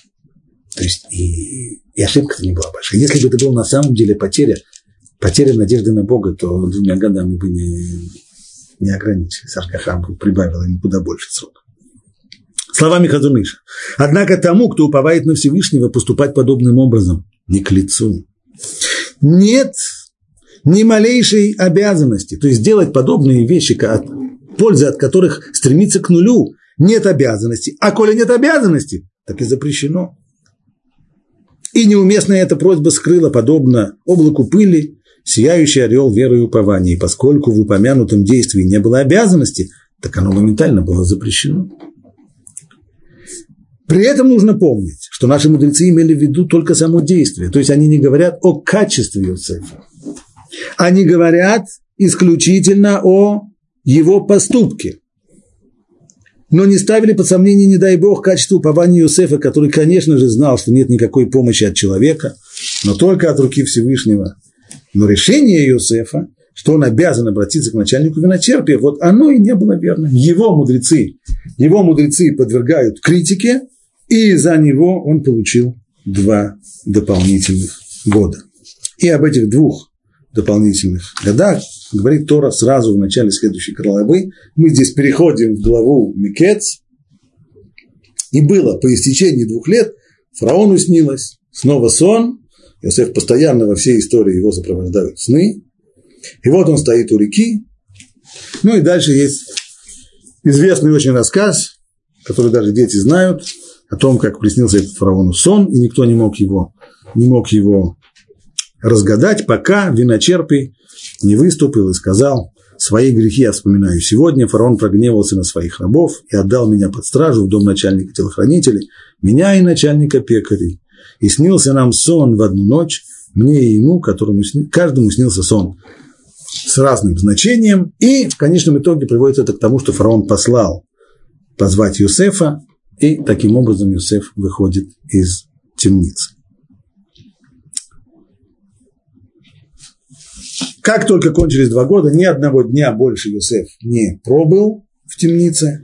То есть и, и ошибка-то не была большая. Если бы это была на самом деле потеря, потеря надежды на Бога, то двумя годами бы не, не ограничились. Аркахам прибавил ему куда больше срока словами Хазуныша. Однако тому, кто уповает на Всевышнего, поступать подобным образом не к лицу. Нет ни малейшей обязанности, то есть делать подобные вещи, от, пользы от которых стремиться к нулю, нет обязанности. А коли нет обязанности, так и запрещено. И неуместная эта просьба скрыла, подобно облаку пыли, сияющий орел веры и упования. И поскольку в упомянутом действии не было обязанности, так оно моментально было запрещено. При этом нужно помнить, что наши мудрецы имели в виду только само действие, то есть они не говорят о качестве Иосифа. Они говорят исключительно о его поступке. Но не ставили под сомнение, не дай бог, качество упования Иосифа, который, конечно же, знал, что нет никакой помощи от человека, но только от руки Всевышнего. Но решение Иосифа, что он обязан обратиться к начальнику виночерпия, вот оно и не было верно. Его мудрецы, его мудрецы подвергают критике, и за него он получил два дополнительных года. И об этих двух дополнительных годах говорит Тора сразу в начале следующей главы. Мы здесь переходим в главу Микец. И было по истечении двух лет фараону снилось снова сон. Иосиф постоянно во всей истории его сопровождают сны. И вот он стоит у реки. Ну и дальше есть известный очень рассказ, который даже дети знают – о том, как приснился этот фараону сон, и никто не мог его, не мог его разгадать, пока виночерпий не выступил и сказал, свои грехи я вспоминаю сегодня, фараон прогневался на своих рабов и отдал меня под стражу в дом начальника телохранителей, меня и начальника пекарей. И снился нам сон в одну ночь, мне и ему, которому сни... каждому снился сон с разным значением, и в конечном итоге приводит это к тому, что фараон послал позвать Юсефа, и таким образом Юсеф выходит из темницы. Как только кончились два года, ни одного дня больше Юсеф не пробыл в темнице.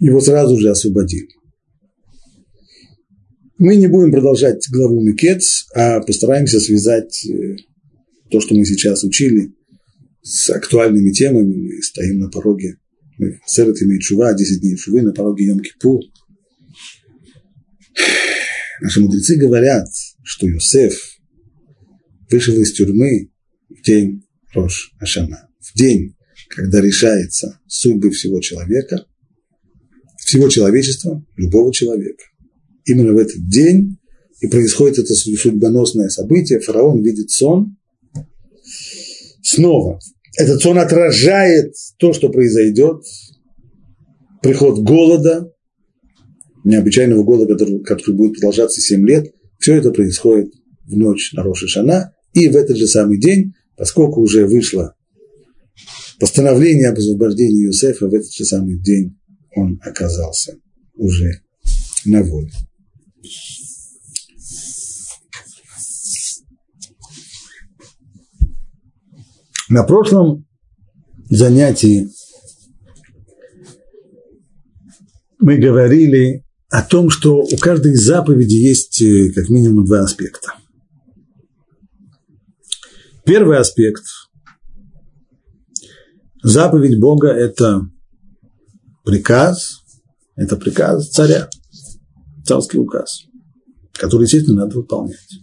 Его сразу же освободили. Мы не будем продолжать главу Микец, а постараемся связать э, то, что мы сейчас учили, с актуальными темами. Мы стоим на пороге Серет имеет шува, 10 дней шувы на пороге Йом-Кипур. Наши мудрецы говорят, что Йосеф вышел из тюрьмы в день Рош Ашана, в день, когда решается судьбы всего человека, всего человечества, любого человека. Именно в этот день и происходит это судьбоносное событие. Фараон видит сон. Снова. Этот сон отражает то, что произойдет. Приход голода, необычайного голода, который, который будет продолжаться 7 лет. Все это происходит в ночь на Роша Шана. И в этот же самый день, поскольку уже вышло постановление об освобождении Юсефа, в этот же самый день он оказался уже на воле. На прошлом занятии мы говорили о том, что у каждой заповеди есть э, как минимум два аспекта. Первый аспект – заповедь Бога – это приказ, это приказ царя, царский указ, который, естественно, надо выполнять.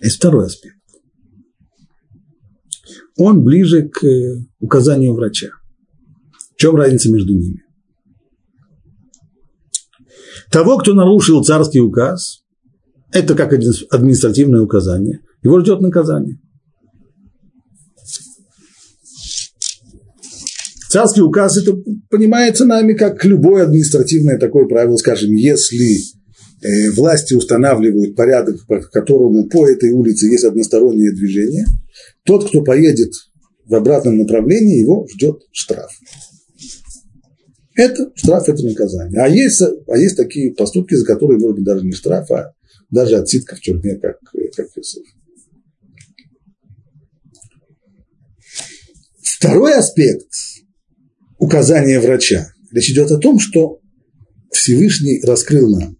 Есть второй аспект. Он ближе к э, указанию врача. В чем разница между ними? Того, кто нарушил царский указ, это как административное указание, его ждет наказание. Царский указ, это понимается нами как любое административное такое правило, скажем, если власти устанавливают порядок, по которому по этой улице есть одностороннее движение, тот, кто поедет в обратном направлении, его ждет штраф. Это штраф, это наказание. А есть, а есть такие поступки, за которые, может быть, даже не штраф, а даже отсидка в тюрьме, как, как. Второй аспект указания врача. Речь идет о том, что Всевышний раскрыл нам,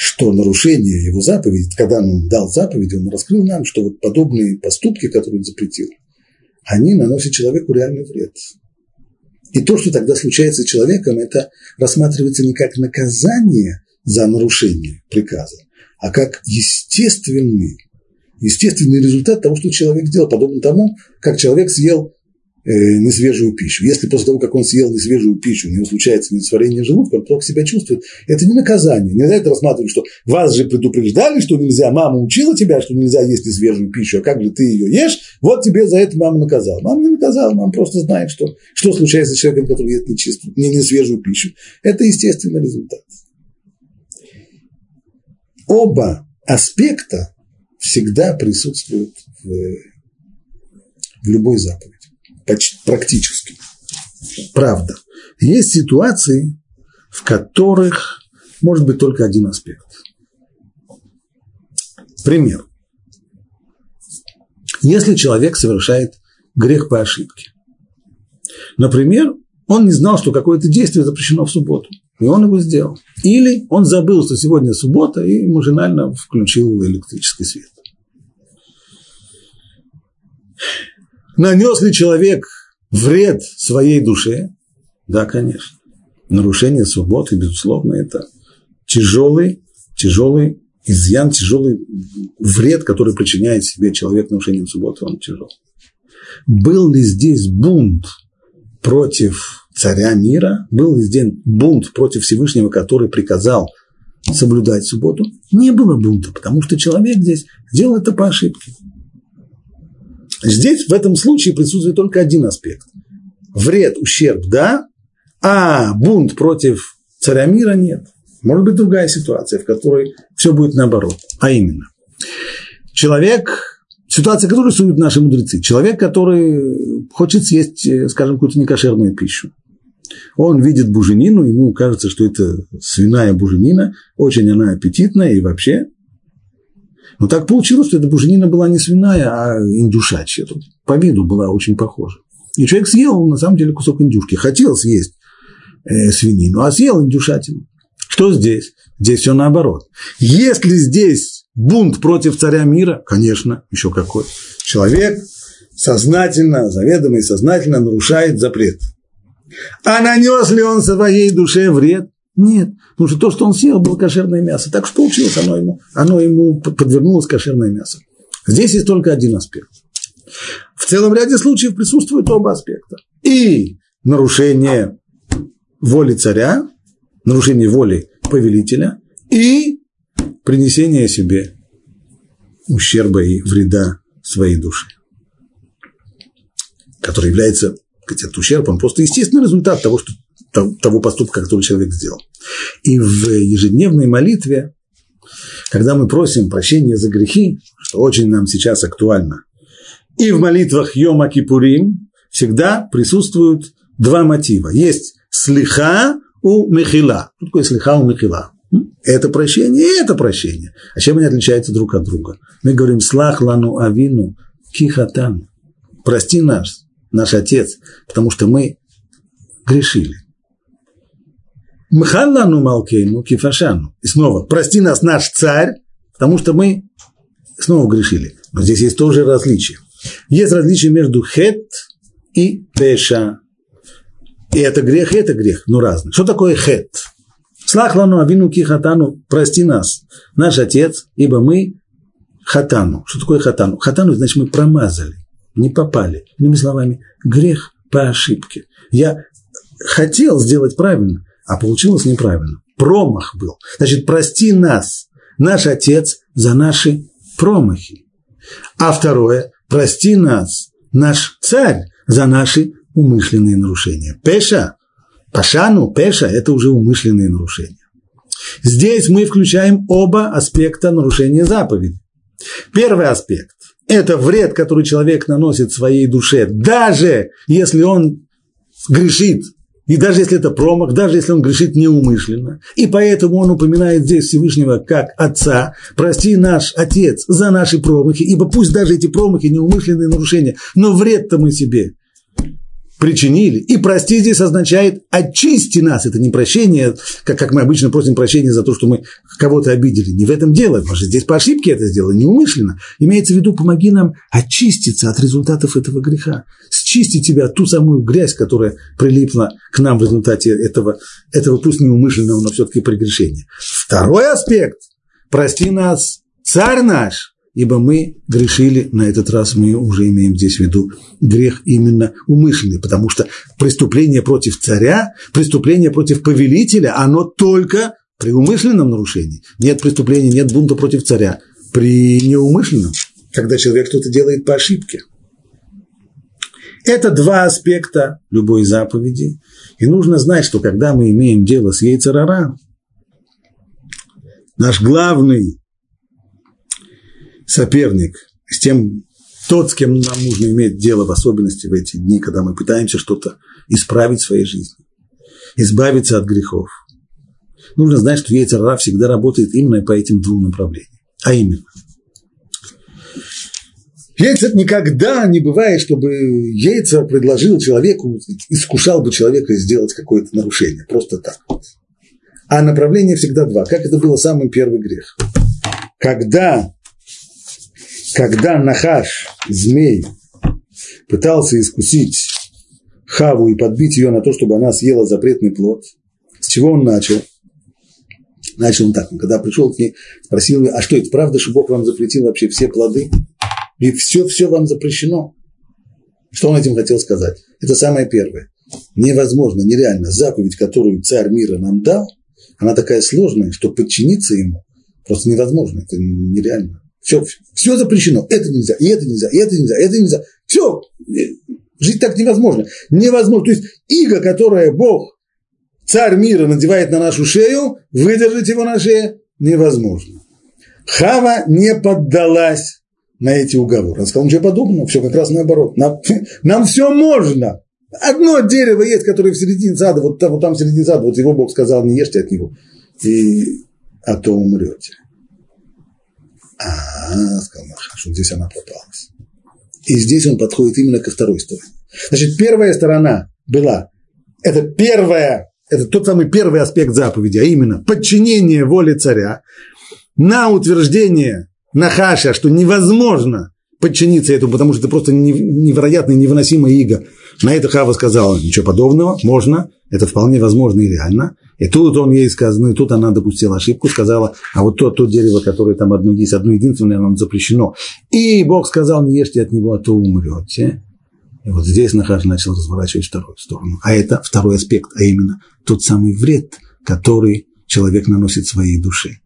что нарушение его заповеди, когда он дал заповеди, он раскрыл нам, что вот подобные поступки, которые он запретил, они наносят человеку реальный вред. И то, что тогда случается с человеком, это рассматривается не как наказание за нарушение приказа, а как естественный, естественный результат того, что человек сделал, подобно тому, как человек съел несвежую пищу. Если после того, как он съел несвежую пищу, у него случается несварение желудка, он плохо себя чувствует, это не наказание. Нельзя это рассматривать, что вас же предупреждали, что нельзя, мама учила тебя, что нельзя есть несвежую пищу, а как же ты ее ешь, вот тебе за это мама наказала. Мама не наказала, мама просто знает, что, что случается с человеком, который ест нечистую, не несвежую пищу. Это естественный результат. Оба аспекта всегда присутствуют в, в любой заповеди практически. Правда. Есть ситуации, в которых может быть только один аспект. Пример. Если человек совершает грех по ошибке. Например, он не знал, что какое-то действие запрещено в субботу, и он его сделал. Или он забыл, что сегодня суббота, и машинально включил электрический свет. Нанес ли человек вред своей душе? Да, конечно. Нарушение свободы, безусловно, это тяжелый, тяжелый изъян, тяжелый вред, который причиняет себе человек нарушением субботы, он тяжел. Был ли здесь бунт против царя мира? Был ли здесь бунт против Всевышнего, который приказал соблюдать субботу? Не было бунта, потому что человек здесь сделал это по ошибке. Здесь в этом случае присутствует только один аспект. Вред, ущерб, да, а бунт против царя мира нет. Может быть другая ситуация, в которой все будет наоборот. А именно, человек, ситуация, которую рисуют наши мудрецы, человек, который хочет съесть, скажем, какую-то некошерную пищу. Он видит буженину, ему кажется, что это свиная буженина, очень она аппетитная и вообще но так получилось, что эта буженина была не свиная, а индюшачья. Тут по виду была очень похожа. И человек съел, на самом деле, кусок индюшки. Хотел съесть э, свинину, а съел индюшатину. Что здесь? Здесь все наоборот. Если здесь бунт против царя мира, конечно, еще какой. Человек сознательно, заведомо и сознательно нарушает запрет. А нанес ли он своей душе вред? Нет, потому что то, что он съел, было кошерное мясо. Так что получилось, оно ему, оно ему подвернулось кошерное мясо. Здесь есть только один аспект. В целом ряде случаев присутствуют оба аспекта. И нарушение воли царя, нарушение воли повелителя и принесение себе ущерба и вреда своей душе, который является, этот ущерб, он просто естественный результат того, что, того поступка, который человек сделал. И в ежедневной молитве, когда мы просим прощения за грехи, что очень нам сейчас актуально, и в молитвах Йома Кипурим всегда присутствуют два мотива. Есть слиха у мехила. Что такое слиха у мехила? Это прощение и это прощение. А чем они отличаются друг от друга? Мы говорим слах лану авину кихатан. Прости нас, наш отец, потому что мы грешили. Мхаллану малкейну кифашану. И снова, прости нас, наш царь, потому что мы снова грешили. Но здесь есть тоже различие. Есть различие между хет и пеша. И это грех, и это грех, но разные. Что такое хет? Слахлану авину кихатану, прости нас, наш отец, ибо мы хатану. Что такое хатану? Хатану, значит, мы промазали, не попали. Иными словами, грех по ошибке. Я хотел сделать правильно, а получилось неправильно. Промах был. Значит, прости нас, наш отец, за наши промахи. А второе, прости нас, наш царь, за наши умышленные нарушения. Пеша Пашану, Пеша – это уже умышленные нарушения. Здесь мы включаем оба аспекта нарушения заповеди. Первый аспект – это вред, который человек наносит своей душе, даже если он грешит, и даже если это промах, даже если он грешит неумышленно. И поэтому он упоминает здесь Всевышнего как Отца. Прости наш Отец за наши промахи, ибо пусть даже эти промахи неумышленные нарушения, но вред-то мы себе причинили. И прости здесь означает очисти нас. Это не прощение, как, как мы обычно просим прощения за то, что мы кого-то обидели. Не в этом дело. Потому что здесь по ошибке это сделано, неумышленно. Имеется в виду, помоги нам очиститься от результатов этого греха. Счистить тебя ту самую грязь, которая прилипла к нам в результате этого, этого пусть неумышленного, но все-таки прегрешения. Второй аспект. Прости нас, царь наш, ибо мы грешили, на этот раз мы уже имеем здесь в виду грех именно умышленный, потому что преступление против царя, преступление против повелителя, оно только при умышленном нарушении. Нет преступления, нет бунта против царя. При неумышленном, когда человек что-то делает по ошибке. Это два аспекта любой заповеди. И нужно знать, что когда мы имеем дело с яйцерара, наш главный соперник, с тем, тот, с кем нам нужно иметь дело, в особенности в эти дни, когда мы пытаемся что-то исправить в своей жизни, избавиться от грехов. Нужно знать, что яйцерара всегда работает именно по этим двум направлениям. А именно, Яйца никогда не бывает, чтобы яйца предложил человеку, искушал бы человека сделать какое-то нарушение. Просто так. А направление всегда два. Как это было самый первый грех? Когда когда Нахаш, змей, пытался искусить Хаву и подбить ее на то, чтобы она съела запретный плод, с чего он начал? Начал он так, когда пришел к ней, спросил ее, а что, это правда, что Бог вам запретил вообще все плоды? И все, все вам запрещено. Что он этим хотел сказать? Это самое первое. Невозможно, нереально. Заповедь, которую царь мира нам дал, она такая сложная, что подчиниться ему просто невозможно. Это нереально. Все, все запрещено. Это нельзя, и это нельзя, и это нельзя, и это нельзя. Все. Жить так невозможно. Невозможно. То есть иго, которое Бог, царь мира, надевает на нашу шею, выдержать его на шее невозможно. Хава не поддалась на эти уговоры. Он сказал, ничего подобного, все как раз наоборот. Нам, [LAUGHS] нам все можно. Одно дерево есть, которое в середине сада, вот там, вот там в середине сада, вот его Бог сказал, не ешьте от него, и, а то умрете. А, сказал Нахаш, вот здесь она попалась. И здесь он подходит именно ко второй стороне. Значит, первая сторона была, это первая, это тот самый первый аспект заповеди, а именно подчинение воле царя на утверждение Нахаша, что невозможно подчиниться этому, потому что это просто невероятно невыносимое иго. На это Хава сказала, ничего подобного, можно, это вполне возможно и реально. И тут он ей сказал, ну и тут она допустила ошибку, сказала, а вот то, то дерево, которое там одно есть, одно единственное, нам запрещено. И Бог сказал, не ешьте от него, а то умрете. И вот здесь Нахаш начал разворачивать вторую сторону. А это второй аспект, а именно тот самый вред, который человек наносит своей душе.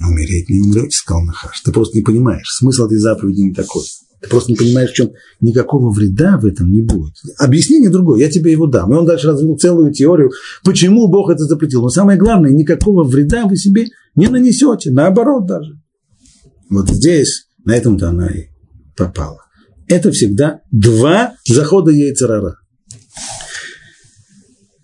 Умереть не умрете, сказал Нахаш. Ты просто не понимаешь. Смысл этой заповеди не такой. Ты просто не понимаешь, в чем никакого вреда в этом не будет. Объяснение другое, я тебе его дам. И он дальше развил целую теорию, почему Бог это запретил. Но самое главное, никакого вреда вы себе не нанесете, наоборот даже. Вот здесь, на этом-то она и попала. Это всегда два захода яйцерара.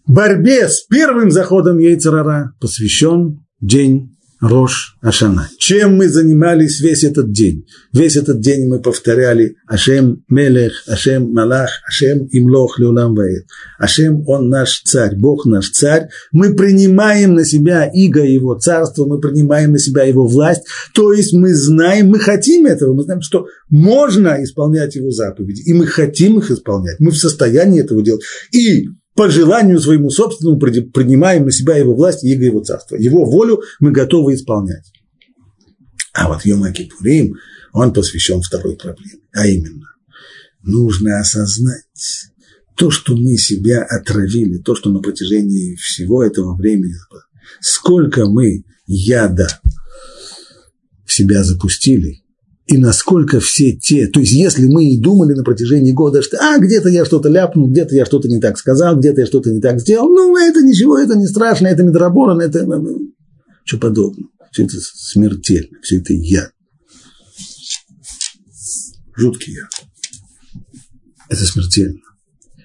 Борьбе с первым заходом яйцерара посвящен день Рош Ашана. Чем мы занимались весь этот день? Весь этот день мы повторяли Ашем Мелех, Ашем Малах, Ашем Имлох Леулам Ваэт. Ашем, Он наш царь, Бог наш царь. Мы принимаем на себя иго Его царство, мы принимаем на себя Его власть. То есть мы знаем, мы хотим этого, мы знаем, что можно исполнять Его заповеди, и мы хотим их исполнять. Мы в состоянии этого делать. И по желанию своему собственному принимаем на себя его власть и его царство. Его волю мы готовы исполнять. А вот Йом Кипурим, он посвящен второй проблеме, а именно, нужно осознать то, что мы себя отравили, то, что на протяжении всего этого времени, сколько мы яда в себя запустили, и насколько все те, то есть если мы и думали на протяжении года, что а, где-то я что-то ляпнул, где-то я что-то не так сказал, где-то я что-то не так сделал, ну, это ничего, это не страшно, это медроборон, это что подобное. Все это смертельно, все это яд. Жуткий яд. Это смертельно.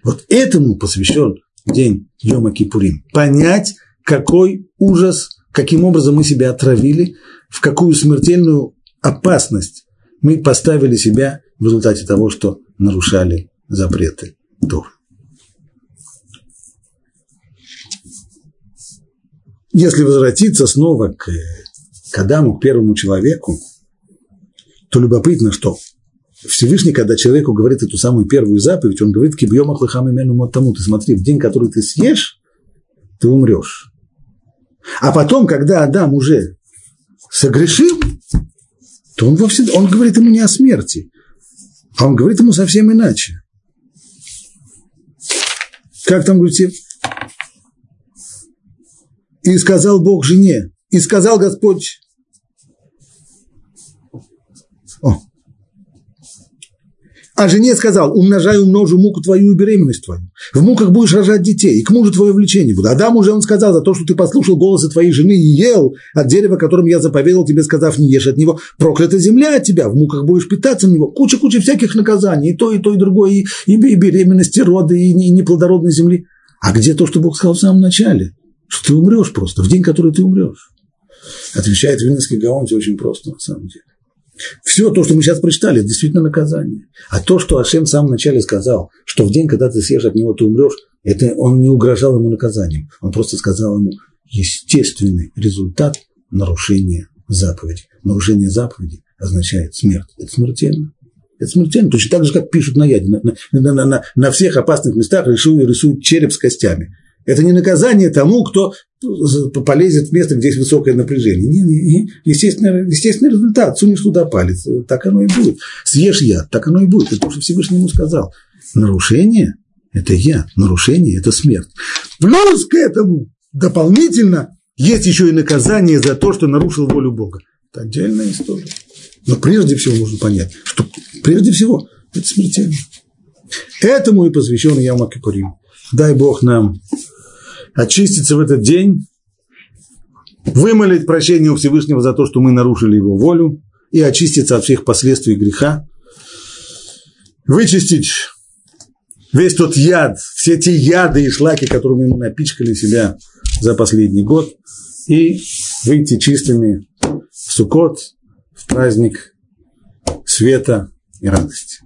Вот этому посвящен день Йома Кипурим. Понять, какой ужас, каким образом мы себя отравили, в какую смертельную опасность мы поставили себя в результате того, что нарушали запреты Тор. Если возвратиться снова к, к Адаму, к первому человеку, то любопытно, что Всевышний, когда человеку говорит эту самую первую заповедь, он говорит, кибьем ахлахам имену тому, ты смотри, в день, который ты съешь, ты умрешь. А потом, когда Адам уже согрешил, то он вовсе, он говорит ему не о смерти, а он говорит ему совсем иначе. Как там говорите? И сказал Бог жене, и сказал Господь А жене сказал, умножай, умножу муку твою и беременность твою. В муках будешь рожать детей, и к мужу твое влечение будет. Адам уже он сказал, за то, что ты послушал голоса твоей жены и ел от дерева, которым я заповедал тебе, сказав, не ешь от него, проклята земля от тебя, в муках будешь питаться на него. Куча-куча всяких наказаний, и то, и то, и другое, и, и беременности, роды, и, и неплодородной земли. А где то, что Бог сказал в самом начале? Что ты умрешь просто, в день, который ты умрешь. Отвечает Вильнинский Гаон, очень просто на самом деле. Все то, что мы сейчас прочитали, действительно наказание. А то, что Ашем в самом начале сказал, что в день, когда ты съешь от него, ты умрешь, это он не угрожал ему наказанием. Он просто сказал ему естественный результат нарушения заповеди. Нарушение заповеди означает смерть. Это смертельно. Это смертельно. Точно так же, как пишут на яде. На, на, на, на всех опасных местах рисуют, рисуют череп с костями. Это не наказание тому, кто полезет в место, где есть высокое напряжение. Не, не, естественный, естественный результат. Сунешь туда палец, так оно и будет. Съешь яд, так оно и будет. Это то, что Всевышний ему сказал. Нарушение – это яд, нарушение – это смерть. Плюс к этому дополнительно есть еще и наказание за то, что нарушил волю Бога. Это отдельная история. Но прежде всего нужно понять, что прежде всего это смертельно. Этому и посвящен Яма Кипурим. Дай Бог нам очиститься в этот день, вымолить прощение у Всевышнего за то, что мы нарушили его волю, и очиститься от всех последствий греха, вычистить весь тот яд, все те яды и шлаки, которыми мы напичкали себя за последний год, и выйти чистыми в Суккот, в праздник света и радости.